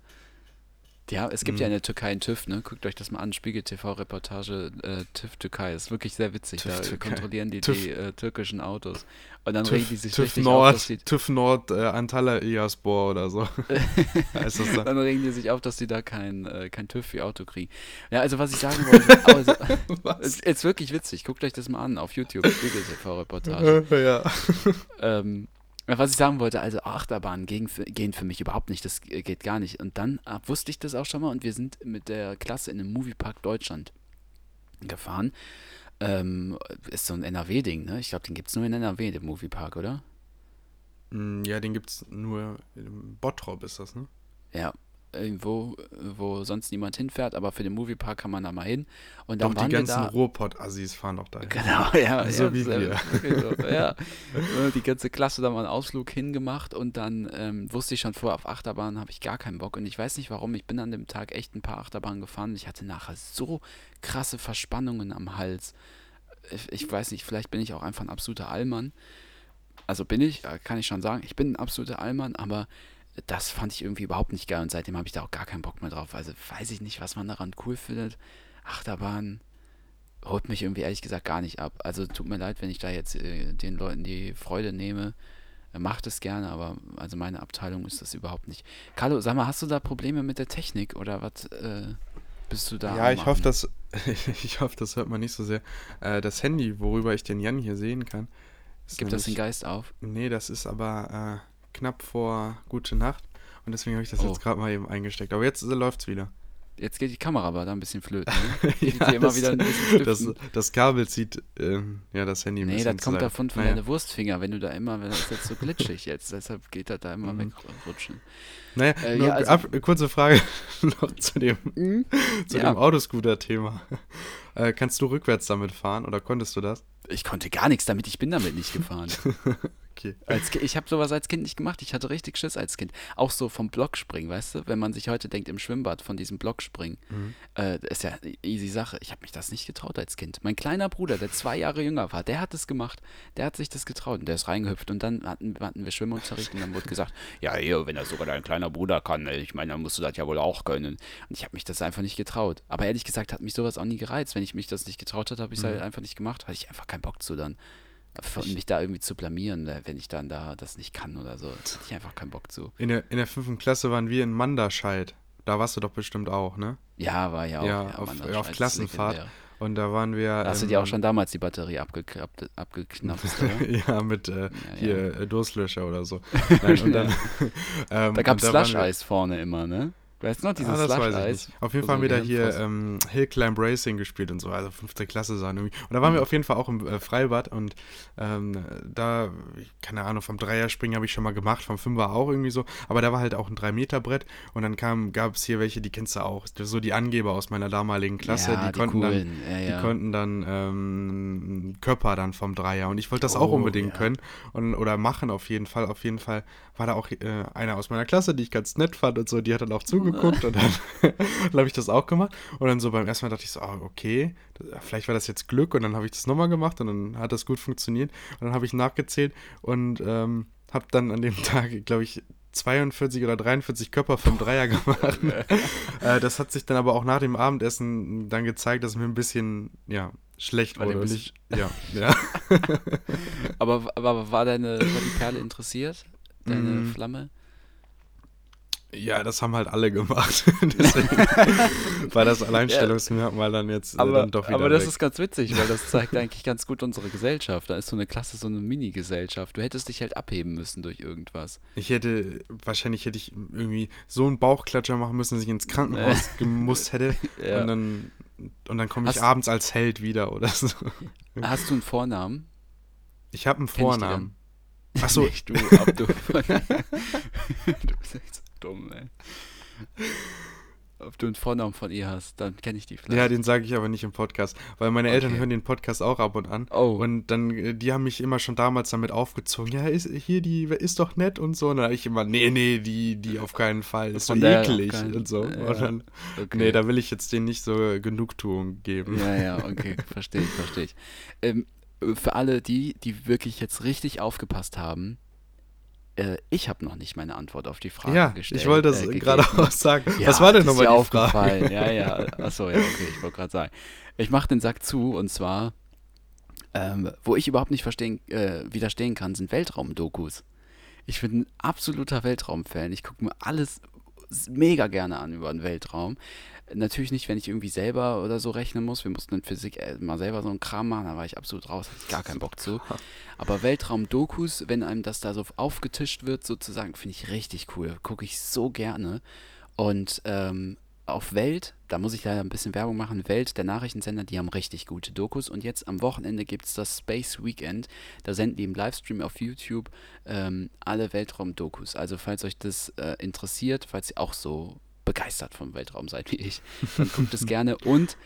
Ja, es gibt ja Mhm. in der Türkei einen TÜV, ne? Guckt euch das mal an, Spiegel TV-Reportage äh, TÜV Türkei. Ist wirklich sehr witzig. TÜV da Türkei. kontrollieren die TÜV. die äh, türkischen Autos. Und dann regen die TÜV, sich TÜV richtig auf, Nord, dass die, TÜV Nord, äh, Antalya Iaspor oder so. heißt das da? dann regen die sich auf, dass die da kein, äh, kein TÜV für Auto kriegen. Ja, also was ich sagen wollte, also, es Was? ist wirklich witzig. Guckt euch das mal an auf YouTube, Spiegel TV-Reportage. ja. ähm, Was ich sagen wollte, also Achterbahnen gehen für, gehen für mich überhaupt nicht, das geht gar nicht. Und dann äh, wusste ich das auch schon mal und wir sind mit der Klasse in den Moviepark Deutschland gefahren. Ähm, ist so ein NRW-Ding, ne? Ich glaube, den gibt es nur in NRW, den Moviepark, oder? Mm, Ja, den gibt's nur im Bottrop ist das, ne? Ja, irgendwo, wo sonst niemand hinfährt, aber für den Moviepark kann man da mal hin. Und dann Doch, die waren wir ganzen da. Ruhrpott-Assis fahren doch dahin. Genau, ja. So ja, wie wir. So, ja. Äh, Die ganze Klasse da mal einen Ausflug hingemacht und dann ähm, wusste ich schon vorher, auf Achterbahn habe ich gar keinen Bock. Und ich weiß nicht warum, ich bin an dem Tag echt ein paar Achterbahnen gefahren und ich hatte nachher so krasse Verspannungen am Hals. Ich, ich weiß nicht, vielleicht bin ich auch einfach ein absoluter Allmann. Also bin ich, äh, kann ich schon sagen, ich bin ein absoluter Allmann, aber das fand ich irgendwie überhaupt nicht geil und seitdem habe ich da auch gar keinen Bock mehr drauf. Also weiß ich nicht, was man daran cool findet. Achterbahn holt mich irgendwie ehrlich gesagt gar nicht ab. Also tut mir leid, wenn ich da jetzt äh, den Leuten die Freude nehme. Äh, Macht es gerne, aber also meine Abteilung ist das überhaupt nicht. Carlo, sag mal, hast du da Probleme mit der Technik oder was äh, bist du da? Ja, ich hoffe, machen? das, ich hoffe, das hört man nicht so sehr. Äh, das Handy, worüber ich den Jan hier sehen kann, Gibt das den nämlich- Geist auf? Nee, das ist aber äh, knapp vor Gute Nacht. Und deswegen habe ich das Oh. jetzt gerade mal eben eingesteckt. Aber jetzt äh, läuft's wieder. Jetzt geht die Kamera aber da ein bisschen flöten. Ne? Ja, immer das, wieder ein bisschen das, das Kabel zieht ähm, ja das Handy ein Nee, das kommt davon von naja. deinen Wurstfinger, wenn du da immer, wenn das ist jetzt so glitschig jetzt, deshalb geht das da immer Mhm. wegrutschen. Naja, Äh, ja, also- ab, kurze Frage noch zu dem, zu Ja. dem Autoscooter-Thema. Äh, kannst du rückwärts damit fahren oder konntest du das? Ich konnte gar nichts damit, ich bin damit nicht gefahren. Okay. Als, ich habe sowas als Kind nicht gemacht. Ich hatte richtig Schiss als Kind. Auch so vom Blockspringen, weißt du? Wenn man sich heute denkt im Schwimmbad von diesem Blockspringen, Mhm. äh, ist ja eine easy Sache. Ich habe mich das nicht getraut als Kind. Mein kleiner Bruder, der zwei Jahre jünger war, der hat es gemacht. Der hat sich das getraut und der ist reingehüpft. Und dann hatten, hatten wir Schwimmunterricht und dann wurde gesagt, ja, hier, wenn das sogar dein kleiner Bruder kann, ich meine, dann musst du das ja wohl auch können. Und ich habe mich das einfach nicht getraut. Aber ehrlich gesagt hat mich sowas auch nie gereizt. Wenn ich mich das nicht getraut hatte, habe ich es Mhm. halt einfach nicht gemacht. Hatte ich einfach keinen Bock zu dann. Von mich da irgendwie zu blamieren, äh, wenn ich dann da das nicht kann oder so. Hatte ich einfach keinen Bock zu. In der, in der fünften Klasse waren wir in Manderscheid. Da warst du doch bestimmt auch, ne? Ja, war ja auch. Ja, auf, ja, ist auf Klassenfahrt. Und da waren wir. Da hast du ähm, dir auch schon damals die Batterie abgeklappt, abgeknapst, ja, mit äh, ja. hier äh, Durstlöscher oder so. Nein, und dann, ähm, Da gab es und Slush-Eis vorne immer, ne? Weißt du noch, dieses Ah, das weiß ich nicht. Auf jeden wo Fall haben wir da hier ähm, Hill Climb Racing gespielt und so, also fünfte Klasse sein irgendwie. Und da waren wir Mhm. auf jeden Fall auch im äh, Freibad und ähm, da, keine Ahnung, vom Dreierspringen habe ich schon mal gemacht, vom Fünfer auch irgendwie so, aber da war halt auch ein 3-Meter-Brett und dann kam, gab es hier welche, die kennst du auch, so die Angeber aus meiner damaligen Klasse, Ja, die, die konnten coolen, dann, ja, ja. die konnten dann ähm, Körper dann vom Dreier und ich wollte das auch Oh, unbedingt ja. können und, oder machen auf jeden Fall, auf jeden Fall war da auch äh, einer aus meiner Klasse, die ich ganz nett fand und so, die hat dann auch zugeguckt und dann, dann habe ich das auch gemacht. Und dann so beim ersten Mal dachte ich so, ah, okay, vielleicht war das jetzt Glück und dann habe ich das nochmal gemacht und dann hat das gut funktioniert. Und dann habe ich nachgezählt und ähm, habe dann an dem Tag, glaube ich, 42 oder 43 Körper vom Dreier gemacht. äh, das hat sich dann aber auch nach dem Abendessen dann gezeigt, dass mir ein bisschen, ja, schlecht War wurde. ich, ja, ja. Aber, aber war deine, war die Perle interessiert? Deine Mm. Flamme? Ja, das haben halt alle gemacht. Deswegen war das Alleinstellungsmerkmal dann jetzt äh, Aber, dann doch wieder aber das weg. ist ganz witzig, weil das zeigt eigentlich ganz gut unsere Gesellschaft. Da ist so eine Klasse, so eine Mini-Gesellschaft. Du hättest dich halt abheben müssen durch irgendwas. Ich hätte, wahrscheinlich hätte ich irgendwie so einen Bauchklatscher machen müssen, dass ich ins Krankenhaus gemusst hätte. Ja. Und dann, und dann komme ich Hast- abends als Held wieder oder so. Hast du einen Vornamen? Ich habe einen Vornamen. Achso, Nicht du, ob du. du bist so dumm, ey. Ob du einen Vornamen von ihr hast, dann kenne ich die vielleicht. ja, den sage ich aber nicht im Podcast, weil meine Eltern Okay. hören den Podcast auch ab und an. Oh. Und dann, äh, die haben mich immer schon damals damit aufgezogen. Ja, ist, hier, die ist doch nett und so. Und dann habe ich immer, nee, nee, die, die auf keinen Fall. Ist so eklig keinen- und so. Ja, Und dann, okay. nee, da will ich jetzt denen nicht so Genugtuung geben. Ja, ja, okay, verstehe ich, verstehe ich. Ähm, für alle die, die wirklich jetzt richtig aufgepasst haben, äh, ich habe noch nicht meine Antwort auf die Frage Ja, gestellt. ich wollte das äh, gerade auch sagen. Ja, Was war denn nochmal die Frage? aufgefallen. Ja, ja. Achso, ja, okay, ich wollte gerade sagen. Ich mache den Sack zu und zwar, ähm, wo ich überhaupt nicht verstehen, äh, widerstehen kann, sind Weltraumdokus. Ich bin ein absoluter Weltraumfan. Ich gucke mir alles mega gerne an über den Weltraum. Natürlich nicht, wenn ich irgendwie selber oder so rechnen muss. Wir mussten in Physik äh, mal selber so einen Kram machen, da war ich absolut raus, hatte ich gar keinen Bock zu. Aber Weltraum-Dokus, wenn einem das da so aufgetischt wird, sozusagen, finde ich richtig cool. Gucke ich so gerne. Und ähm, auf Welt, da muss ich leider ein bisschen Werbung machen, Welt, der Nachrichtensender, die haben richtig gute Dokus. Und jetzt am Wochenende gibt es das Space Weekend. Da senden die im Livestream auf YouTube ähm, alle Weltraum-Dokus. Also falls euch das äh, interessiert, falls ihr auch so begeistert vom Weltraum seid wie ich, dann guckt es gerne. Und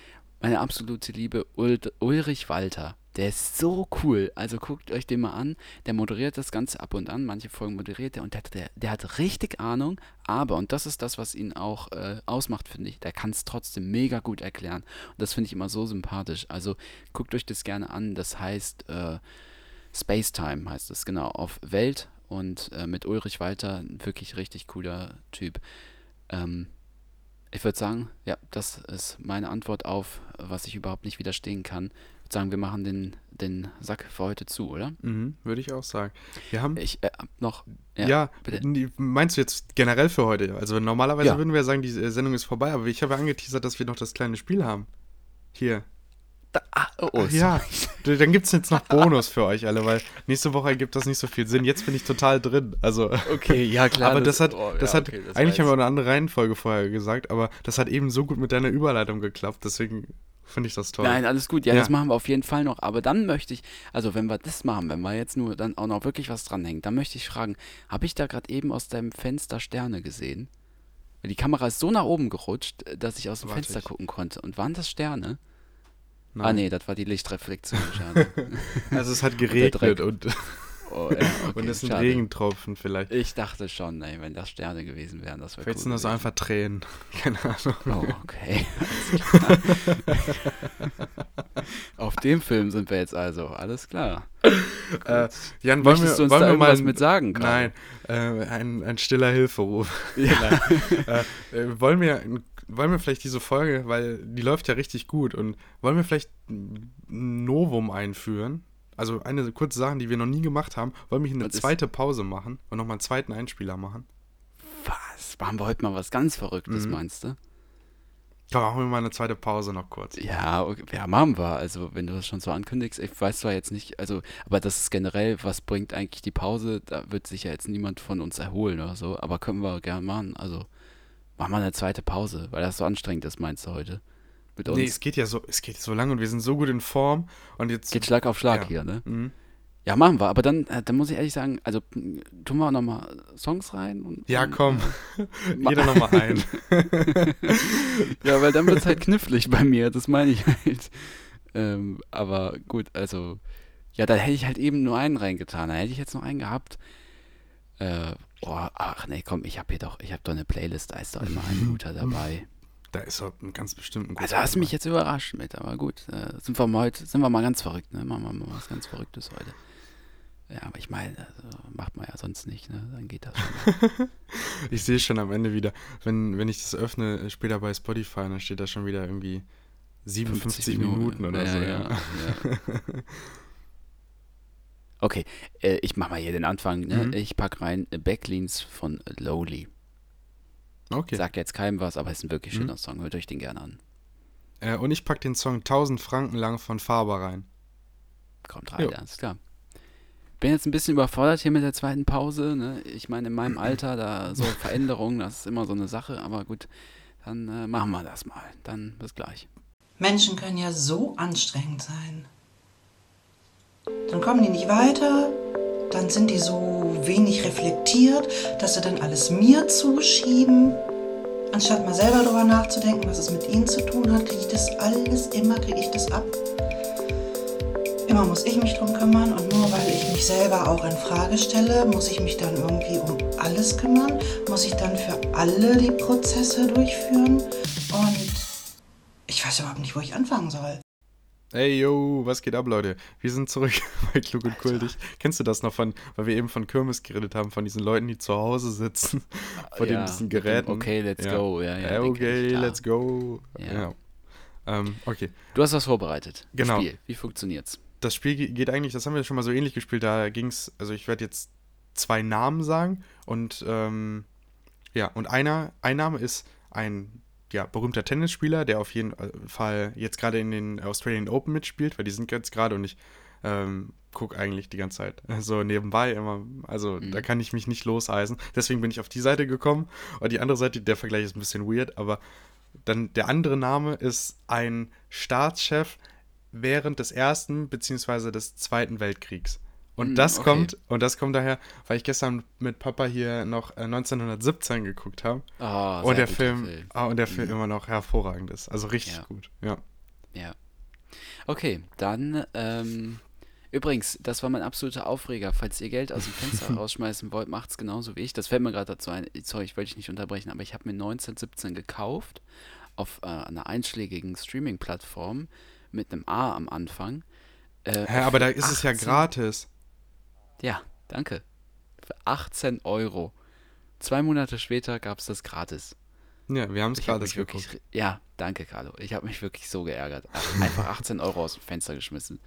meine absolute Liebe, Ul Ulrich Walter. Der ist so cool. Also guckt euch den mal an. Der moderiert das Ganze ab und an. Manche Folgen moderiert er und der, der, der hat richtig Ahnung. Aber, und das ist das, was ihn auch äh, ausmacht, finde ich, der kann es trotzdem mega gut erklären. Und das finde ich immer so sympathisch. Also guckt euch das gerne an. Das heißt äh, Space Time heißt es, genau, auf Welt. Und äh, mit Ulrich Walter, wirklich richtig cooler Typ. Ähm, ich würde sagen, ja, das ist meine Antwort auf, was ich überhaupt nicht widerstehen kann. Ich würde sagen, wir machen den, den Sack für heute zu, oder? Mhm, würde ich auch sagen. Wir haben. Ich äh, noch. Ja, die- meinst du jetzt generell für heute? Also normalerweise Ja. würden wir sagen, die Sendung ist vorbei, aber ich habe ja angeteasert, dass wir noch das kleine Spiel haben. Hier. Da, ah, oh, oh, ja, dann gibt es jetzt noch Bonus für euch alle, weil nächste Woche ergibt das nicht so viel Sinn. Jetzt bin ich total drin. Also. Okay, ja klar. aber das, hat, oh, das ja, hat, okay, das eigentlich haben wir eine andere Reihenfolge vorher gesagt, aber das hat eben so gut mit deiner Überleitung geklappt, deswegen finde ich das toll. Nein, alles gut. Ja, Ja. das machen wir auf jeden Fall noch. Aber dann möchte ich, also wenn wir das machen, wenn wir jetzt nur dann auch noch wirklich was dranhängen, dann möchte ich fragen, habe ich da gerade eben aus deinem Fenster Sterne gesehen? Weil Die Kamera ist so nach oben gerutscht, dass ich aus dem Warte, Fenster ich- gucken konnte. Und waren das Sterne? Ah Nein. nee, das war die Lichtreflexion. Schade. Also es hat geregnet und, Oh, ja, okay, und es sind schade. Regentropfen vielleicht. Ich dachte schon, ey, wenn das Sterne gewesen wären, das wäre Vielleicht cool. sind das gewesen. einfach Tränen. Keine Ahnung. Oh, okay. Alles klar. Auf dem Film sind wir jetzt also, alles klar. Äh, Jan, wollen Möchtest wir, du uns wollen da wir irgendwas mal, mit sagen, Karl? Nein, äh, ein, ein stiller Hilferuf. Ja. äh, äh, wollen, wir, wollen wir vielleicht diese Folge, weil die läuft ja richtig gut, und wollen wir vielleicht ein Novum einführen? Also eine kurze Sache, die wir noch nie gemacht haben. Wollen wir hier eine zweite Pause machen und nochmal einen zweiten Einspieler machen? Was? Machen wir heute mal was ganz Verrücktes, Mhm. meinst du? Komm, machen wir mal eine zweite Pause noch kurz. Ja, okay, ja, machen wir. Also, wenn du das schon so ankündigst, ich weiß zwar jetzt nicht, also, aber das ist generell, was bringt eigentlich die Pause? Da wird sich ja jetzt niemand von uns erholen oder so, aber können wir gerne machen. Also, machen wir eine zweite Pause, weil das so anstrengend ist, meinst du heute? Mit uns. Nee, es geht ja so, es geht so lang und wir sind so gut in Form und jetzt. Geht Schlag auf Schlag Ja. hier, ne? Mhm. Ja, machen wir, aber dann, äh, dann muss ich ehrlich sagen, also tun wir auch nochmal Songs rein. Und, Ja, und, komm. äh, ma- Jeder nochmal ein. ja, weil dann wird es halt knifflig bei mir, das meine ich halt. Ähm, aber gut, also, ja, da hätte ich halt eben nur einen reingetan. Da hätte ich jetzt noch einen gehabt. Äh, boah, ach nee, komm, ich habe hier doch, ich habe doch eine Playlist, da ist doch immer ein guter dabei. Da ist auch ein ganz bestimmten Also hast du mich jetzt überrascht mit, aber gut, äh, sind wir mal heute, sind wir mal ganz verrückt, ne? Machen wir mal was ganz Verrücktes heute. Ja, aber ich meine, also, macht man ja sonst nicht, ne? Dann geht das schon. Ich sehe schon am Ende wieder, wenn, wenn ich das öffne, äh, später bei Spotify, dann steht da schon wieder irgendwie 57 Minuten, oder ja, so. Ja, Ja. Okay, äh, ich mach mal hier den Anfang. Ne? Mhm. Ich pack rein äh, Backleans von Lowly. Okay. Sagt jetzt keinem was, aber ist ein wirklich Mhm. schöner Song. Hört euch den gerne an. Äh, und ich pack den Song 1000 Franken lang von Faber rein. Kommt rein, Jo. alles klar. Bin jetzt ein bisschen überfordert hier mit der zweiten Pause. Ne? Ich meine, in meinem Alter, da so Veränderungen, das ist immer so eine Sache. Aber gut, dann äh, machen wir das mal. Dann bis gleich. Menschen können ja so anstrengend sein. Dann kommen die nicht weiter, dann sind die so wenig reflektiert, dass sie dann alles mir zuschieben. Anstatt mal selber darüber nachzudenken, was es mit ihnen zu tun hat, kriege ich das alles, immer kriege ich das ab. Immer muss ich mich drum kümmern und nur weil ich mich selber auch in Frage stelle, muss ich mich dann irgendwie um alles kümmern, muss ich dann für alle die Prozesse durchführen und ich weiß überhaupt nicht, wo ich anfangen soll. Ey, yo, was geht ab, Leute? Wir sind zurück bei Klug und Kultig. Kennst du das noch von, weil wir eben von Kirmes geredet haben, von diesen Leuten, die zu Hause sitzen, vor Ja, den diesen Geräten? Okay, let's Ja. go. Ja, ja, okay, let's go. Ja. Ähm, okay. Du hast was vorbereitet. Genau. Spiel. Wie funktioniert's? Das Spiel ge- geht eigentlich, das haben wir schon mal so ähnlich gespielt, da ging es, also ich werde jetzt zwei Namen sagen und ähm, Ja, und einer, ein Name ist ein ja, berühmter Tennisspieler, der auf jeden Fall jetzt gerade in den Australian Open mitspielt, weil die sind jetzt gerade und ich ähm, gucke eigentlich die ganze Zeit so nebenbei immer. Also Mhm. da kann ich mich nicht loseisen. Deswegen bin ich auf die Seite gekommen. Und die andere Seite, der Vergleich ist ein bisschen weird, aber dann der andere Name ist ein Staatschef während des Ersten beziehungsweise des Zweiten Weltkriegs. Und Mm, das okay. kommt, und das kommt daher, weil ich gestern mit Papa hier noch äh, 1917 geguckt habe. Ah, und sehr der Film, Film. Ah, und der Film immer noch hervorragend ist. Also richtig Ja. gut. Ja. Ja. Okay, dann, ähm, übrigens, das war mein absoluter Aufreger. Falls ihr Geld aus dem Fenster rausschmeißen wollt, macht's genauso wie ich. Das fällt mir gerade dazu ein. Sorry, ich wollte dich nicht unterbrechen, aber ich habe mir 1917 gekauft auf äh, einer einschlägigen Streaming-Plattform mit einem A am Anfang. Äh, Hä, aber da ist es ja 18 gratis. Ja, danke. Für 18 Euro. Zwei Monate später gab es das gratis. Ja, wir haben es gratis mich wirklich, geguckt. ja, danke, Carlo. Ich habe mich wirklich so geärgert. Einfach 18 Euro aus dem Fenster geschmissen.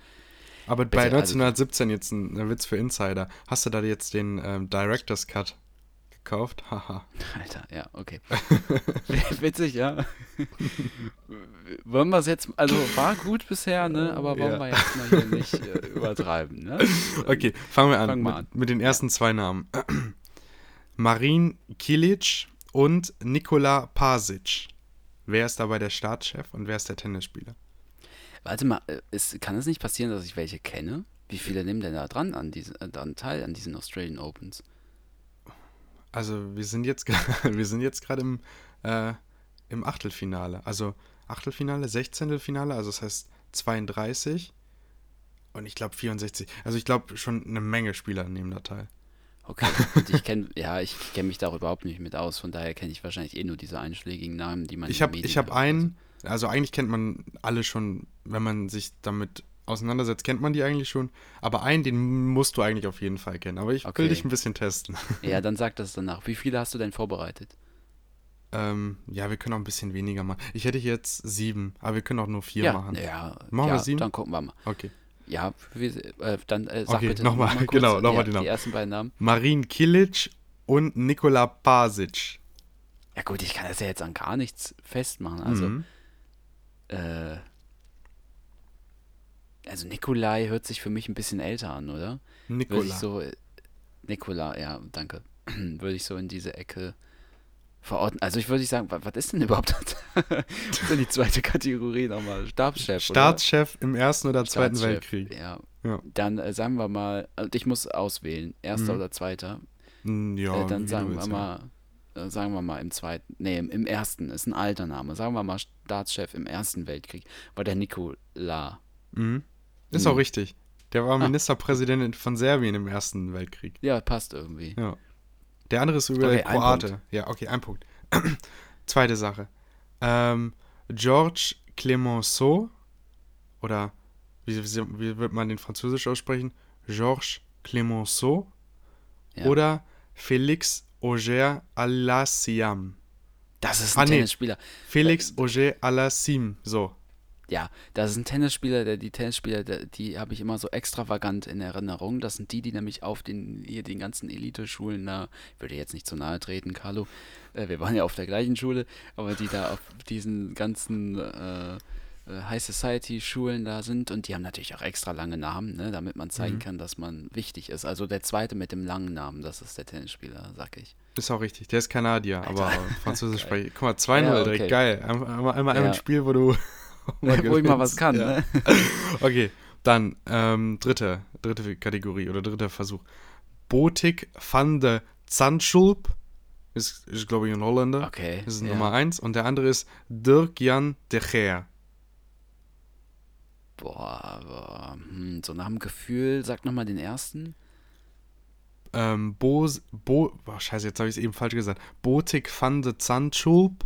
Aber bei Bitte, also- 1917 jetzt ein, ein Witz für Insider. Hast du da jetzt den ähm, Director's Cut gekauft? Haha. Alter, ja, okay. Witzig, ja. wollen wir es jetzt, also war gut bisher, ne? Aber wollen Ja. wir jetzt mal hier nicht äh, übertreiben, ne? Okay, fangen wir an. Fang mal mit, an. mit den ersten zwei Namen. Marin Kilic und Nikola Pasic. Wer ist dabei der Staatschef und wer ist der Tennisspieler? Warte mal, äh, ist, kann es nicht passieren, dass ich welche kenne? Wie viele nehmen denn da dran an diesen, äh, dran teil an diesen Australian Opens? Also wir sind jetzt, wir sind jetzt gerade im, äh, im Achtelfinale. Also Achtelfinale, Sechzehntelfinale, also das heißt 32 und ich glaube 64. Also ich glaube schon eine Menge Spieler nehmen da teil. Okay, und ich kenne, ja, ich kenne mich da überhaupt nicht mit aus, von daher kenne ich wahrscheinlich eh nur diese einschlägigen Namen, die man in Ich den habe Medien ich hab hört. einen, also eigentlich kennt man alle schon, wenn man sich damit auseinandersetzt, kennt man die eigentlich schon. Aber einen, den musst du eigentlich auf jeden Fall kennen. Aber ich Okay. will dich ein bisschen testen. Ja, dann sag das danach. Wie viele hast du denn vorbereitet? ähm, ja, wir können auch ein bisschen weniger machen. Ich hätte jetzt sieben, aber wir können auch nur vier ja, machen. ja, Machen ja, wir sieben? dann gucken wir mal. Okay. Ja, wir, äh, dann äh, sag Okay, bitte nochmal, noch genau, nochmal ja, die Namen. Die ersten beiden Namen. Marin Kilic und Nikola Pasic. Ja gut, ich kann das ja jetzt an gar nichts festmachen. Also, Mhm. äh, also Nikolai hört sich für mich ein bisschen älter an, oder? Würde Nikola. ich so, äh, Nikola, ja, danke. würde ich so in diese Ecke verorten. Also ich würde sagen, wa- was ist denn überhaupt was ist denn die zweite Kategorie nochmal? Stabschef, oder? Staatschef im Ersten oder Zweiten Weltkrieg. Ja. Ja. Dann äh, sagen wir mal, also ich muss auswählen, erster Mhm. oder zweiter. Ja, äh, dann sagen wir willst, ja. mal, äh, sagen wir mal im zweiten, nee, im, im ersten, ist ein alter Name. Sagen wir mal Staatschef im Ersten Weltkrieg, war der Nikola. Mhm. Ist Mhm. auch richtig. Der war Ah. Ministerpräsident von Serbien im Ersten Weltkrieg. Ja, passt irgendwie. Ja. Der andere ist über Okay, Kroate. Ja, okay, ein Punkt. Zweite Sache. Ähm, Georges Clemenceau oder wie, wie, wird man den Französisch aussprechen? Georges Clemenceau Ja. oder Félix Auger Alassiam. Das ist ein Ah, nee. Tennisspieler. Felix Auger Alassim. So. Ja, das ist ein Tennisspieler, der, die Tennisspieler, der, die habe ich immer so extravagant in Erinnerung. Das sind die, die nämlich auf den, hier den ganzen Elite-Schulen da, ich würde jetzt nicht zu nahe treten, Carlo, äh, wir waren ja auf der gleichen Schule, aber die da auf diesen ganzen äh, äh, High Society-Schulen da sind und die haben natürlich auch extra lange Namen, ne, damit man zeigen Mhm. kann, dass man wichtig ist. Also der zweite mit dem langen Namen, das ist der Tennisspieler, sag ich. Ist auch richtig. Der ist Kanadier, Alter. aber Französisch spreche. Guck mal, 2-0 Ja, direkt. okay. Geil. Einmal, einmal, einmal Ja. ein Spiel, wo du. Wo ich mal was kann, Ja. ne? Okay, dann ähm, dritte, dritte Kategorie oder dritter Versuch. Botik van de Zandschulp ist, ist glaube ich, ein Holländer. Okay. Das ist ja. Nummer eins. Und der andere ist Dirk-Jan de Geer. Boah, boah hm, so nach dem Gefühl, sag nochmal den ersten. Ähm, Bo, Bo, boah, scheiße, jetzt habe ich es eben falsch gesagt. Botik van de Zandschulp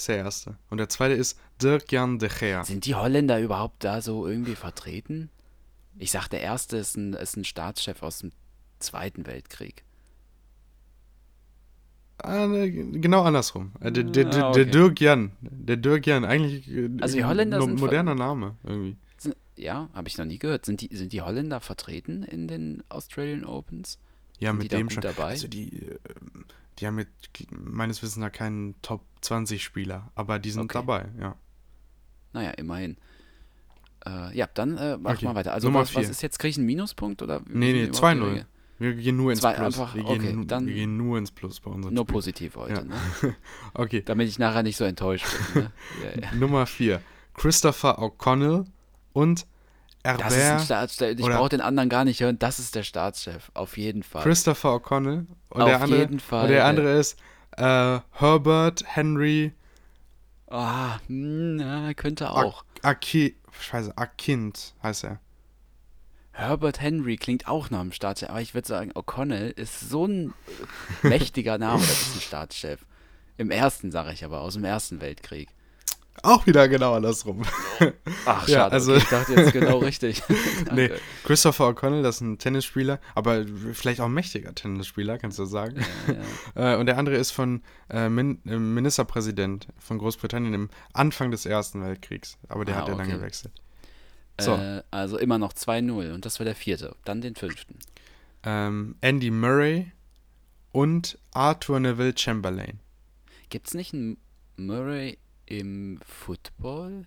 ist der erste. Und der zweite ist Dirk-Jan de Geer. Sind die Holländer überhaupt da so irgendwie vertreten? Ich sag, der erste ist ein, ist ein Staatschef aus dem Zweiten Weltkrieg. Ah, ne, genau andersrum. Äh, Der, der, der, Ah, der okay. Dirk Jan. Der Dirk Jan, eigentlich äh, Also die Holländer no- sind moderner Name irgendwie. Sind, ja, habe ich noch nie gehört. Sind die, sind die Holländer vertreten in den Australian Opens? Ja, mit dem schon. dabei? Also die, äh, die haben mit meines Wissens nach keinen Top 20 Spieler, aber die sind Okay. dabei, ja. Naja, immerhin. Äh, ja, dann äh, mach Okay, mal weiter. Also Nummer was, was ist jetzt? Krieg ich einen Minuspunkt oder? Nee, nee, überhaupt die 2-0. Regeln? Wir gehen nur ins Zwei Plus. einfach, wir, gehen, okay, dann- wir gehen nur ins Plus bei unseren Nur Spielen. positiv heute, Ja. ne? Okay, Damit ich nachher nicht so enttäuscht bin. Ne? Ja, ja. Nummer 4. Christopher O'Connell und Das ist ein Herbert Staatschef. Ich brauche den anderen gar nicht hören. Das ist der Staatschef. Auf jeden Fall. Christopher O'Connell und Auf der andere, jeden Fall. Und der andere ist äh, Herbert Henry Ah, hm, na, könnte auch. Aki, Scheiße, Akind heißt er. Herbert Henry klingt auch nach einem Staatschef, aber ich würde sagen, O'Connell ist so ein mächtiger Name, das ist ein Staatschef. Im ersten, sage ich aber, aus dem Ersten Weltkrieg. Auch wieder genau andersrum. Ach, Ja, schade, also- okay, ich dachte jetzt genau richtig. nee. Christopher O'Connell, das ist ein Tennisspieler, aber vielleicht auch ein mächtiger Tennisspieler, kannst du sagen. Äh, und der andere ist von äh, Min äh, Ministerpräsident von Großbritannien im Anfang des Ersten Weltkriegs. Aber der Ah, hat ja dann okay. gewechselt. So. Äh, also immer noch 2-0 und das war der vierte. Dann den fünften. Ähm, Andy Murray und Arthur Neville Chamberlain. Gibt es nicht einen Murray im Football?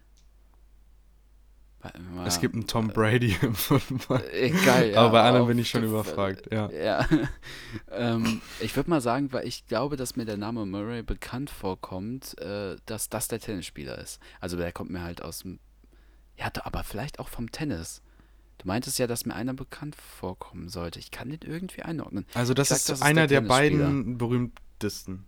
Es gibt einen Tom Brady im Football. Äh, Geil, ja, Aber bei anderen bin ich schon überfragt, ja. Ja. ähm, ich würde mal sagen, weil ich glaube, dass mir der Name Murray bekannt vorkommt, äh, dass das der Tennisspieler ist. Also der kommt mir halt aus dem. Ja, aber vielleicht auch vom Tennis. Du meintest ja, dass mir einer bekannt vorkommen sollte. Ich kann den irgendwie einordnen. Also das sag, ist das ist einer der der, Tennisspieler. beiden berühmtesten.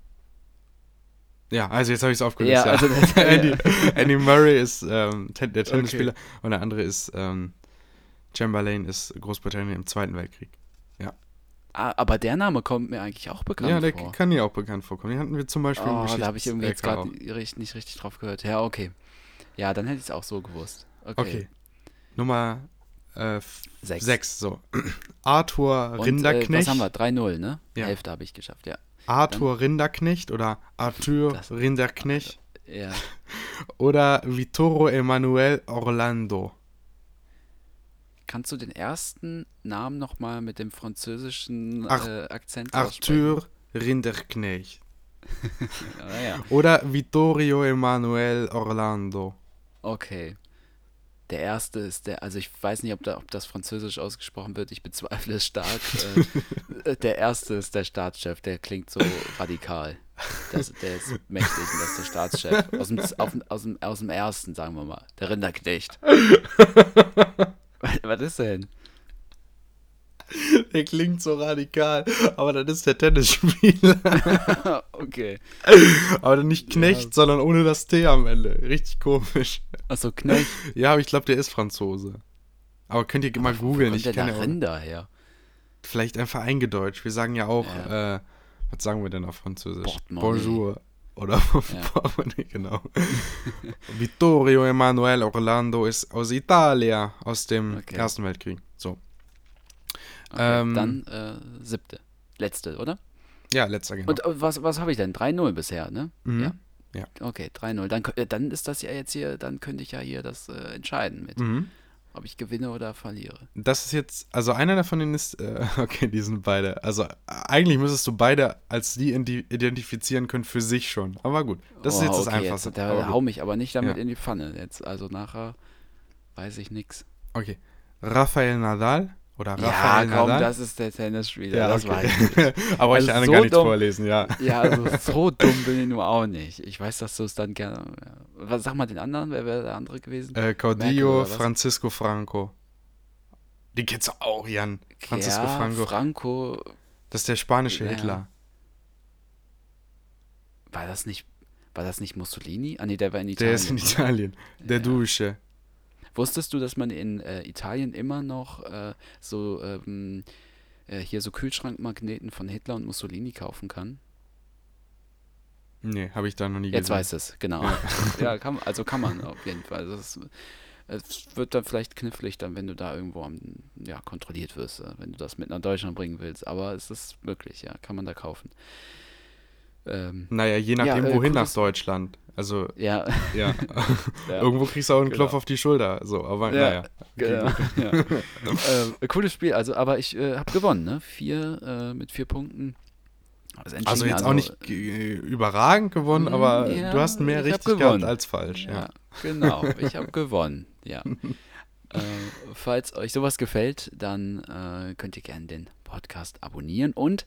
Ja, also jetzt habe ich es aufgelöst. Ja, Ja, also das- Andy, Andy Murray ist ähm, der Tennisspieler und der andere ist ähm, Chamberlain ist Großbritannien im Zweiten Weltkrieg. Ah, aber der Name kommt mir eigentlich auch bekannt ja, der vor. kann dir auch bekannt vorkommen. Den hatten wir zum Beispiel im Oh, da habe ich irgendwie jetzt gerade nicht, richtig drauf gehört. Ja, okay. Ja, dann hätte ich es auch so gewusst. Okay. Okay. Nummer äh, f- Sechs. sechs. so. Arthur Und, äh, Rinderknecht. was haben wir? 3-0, ne? Ja. Hälfte habe ich geschafft, ja. Arthur Rinderknecht oder Arthur Das- Rinderknecht Ja. oder Vittoro Emanuel Orlando. Kannst du den ersten Namen nochmal mit dem französischen Ar- äh, Akzent Arthur Rinderknecht? Ah, ja. oder Vittorio Emanuel Orlando. Okay. Der erste ist der, also ich weiß nicht, ob, da, ob das französisch ausgesprochen wird, ich bezweifle es stark. äh, der erste ist der Staatschef, der klingt so radikal. Das, der ist mächtig und das ist der Staatschef. Aus dem, auf, aus, dem, aus dem ersten, sagen wir mal. Der Rinderknecht. was, was ist denn? Der klingt so radikal, aber das ist der Tennisspieler. okay. aber nicht Knecht, sondern ohne das T am Ende. Richtig komisch. Achso, Knecht. Ja, aber ich glaube, der ist Franzose. Aber könnt ihr mal Wo googeln. Ich der kenne Rinder her? Vielleicht einfach eingedeutscht. Wir sagen ja auch, Ja. Äh, was sagen wir denn auf Französisch? Portemonnaie. Bonjour. Oder Ja. Portemonnaie, genau. Vittorio Emanuel Orlando ist aus Italien, aus dem Okay. Ersten Weltkrieg. So. Okay, Ähm, dann äh, siebte. Letzte, oder? Ja, letzter genau. Und äh, was, was habe ich denn? 3-0 bisher, ne? Mhm. Ja. Ja. Okay, 3-0. Dann, äh, dann ist das ja jetzt hier, dann könnte ich ja hier das äh, entscheiden mit, Mhm. ob ich gewinne oder verliere. Das ist jetzt, also einer davon ist, äh, okay, die sind beide. Also äh, eigentlich müsstest du beide als die identifizieren können für sich schon. Aber gut, das ist Oh, jetzt das okay, Einfachste. Jetzt, da hau mich aber nicht damit Ja. in die Pfanne. Jetzt, also nachher weiß ich nichts. Okay. Rafael Nadal oder Ja, Rafael komm, Nadal. das ist der Tennisspieler. ja, das okay. weiß ich. Aber Also ich kann so gar nicht dumm- vorlesen, ja. Ja, also so dumm bin ich nur auch nicht. Ich weiß, dass du es dann gerne. Ja. Was, sag mal den anderen, wer wäre der andere gewesen? Äh, Caudillo? Francisco Franco. Die kennst du auch, Jan. Francisco ja, Franco. Franco. das ist der spanische Ja. Hitler. War das nicht. War das nicht Mussolini? Ah nee, der war in Der Italien. ist in Italien. Der Ja. Dusche. Wusstest du, dass man in äh, Italien immer noch äh, so ähm, äh, hier so Kühlschrankmagneten von Hitler und Mussolini kaufen kann? Nee, habe ich da noch nie Jetzt gesehen. weiß es, genau. Ja, kann, also kann man auf jeden Fall. Das, es wird dann vielleicht knifflig, dann, wenn du da irgendwo am, ja, kontrolliert wirst, äh, wenn du das mit nach Deutschland bringen willst. Aber es ist möglich, ja, kann man da kaufen. Ähm, Naja, je nachdem, Ja, äh, wohin nach Deutschland. Also, ja, ja. Ja. Irgendwo kriegst du auch einen Genau. Klopf auf die Schulter. So, aber Ja, naja. genau. ja. ähm, cooles Spiel, also, aber ich äh, habe gewonnen, ne? Vier äh, mit vier Punkten. Also jetzt auch nicht äh, überragend gewonnen, Mm, aber ja, du hast mehr richtig gehabt als falsch. Ja, Ja. genau. Ich habe gewonnen. Ja. äh, falls euch sowas gefällt, dann äh, könnt ihr gerne den Podcast abonnieren und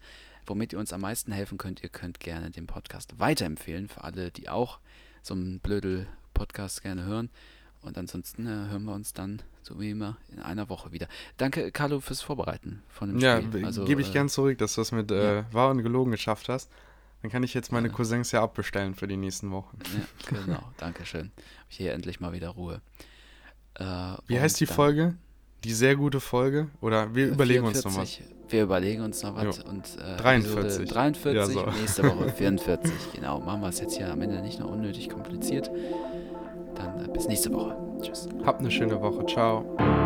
womit ihr uns am meisten helfen könnt, ihr könnt gerne den Podcast weiterempfehlen für alle, die auch so einen Blödel-Podcast gerne hören. Und ansonsten äh, hören wir uns dann, so wie immer, in einer Woche wieder. Danke, Carlo, fürs Vorbereiten von dem Ja, Spiel. Also, gebe ich äh, gern zurück, dass du das mit äh, wahr und gelogen geschafft hast. Dann kann ich jetzt meine Ja. Cousins ja abbestellen für die nächsten Wochen. Ja, genau, danke schön. Hab ich hier endlich mal wieder Ruhe. Äh, Wie heißt die Folge? Die sehr gute Folge? Oder wir überlegen uns noch was. 44. Wir überlegen uns noch was. Jo. Und, äh, 43. Episode 43, Ja, so. nächste Woche 44. genau, machen wir es jetzt hier am Ende nicht noch unnötig kompliziert. Dann äh, bis nächste Woche. Tschüss. Habt eine schöne Woche. Ciao.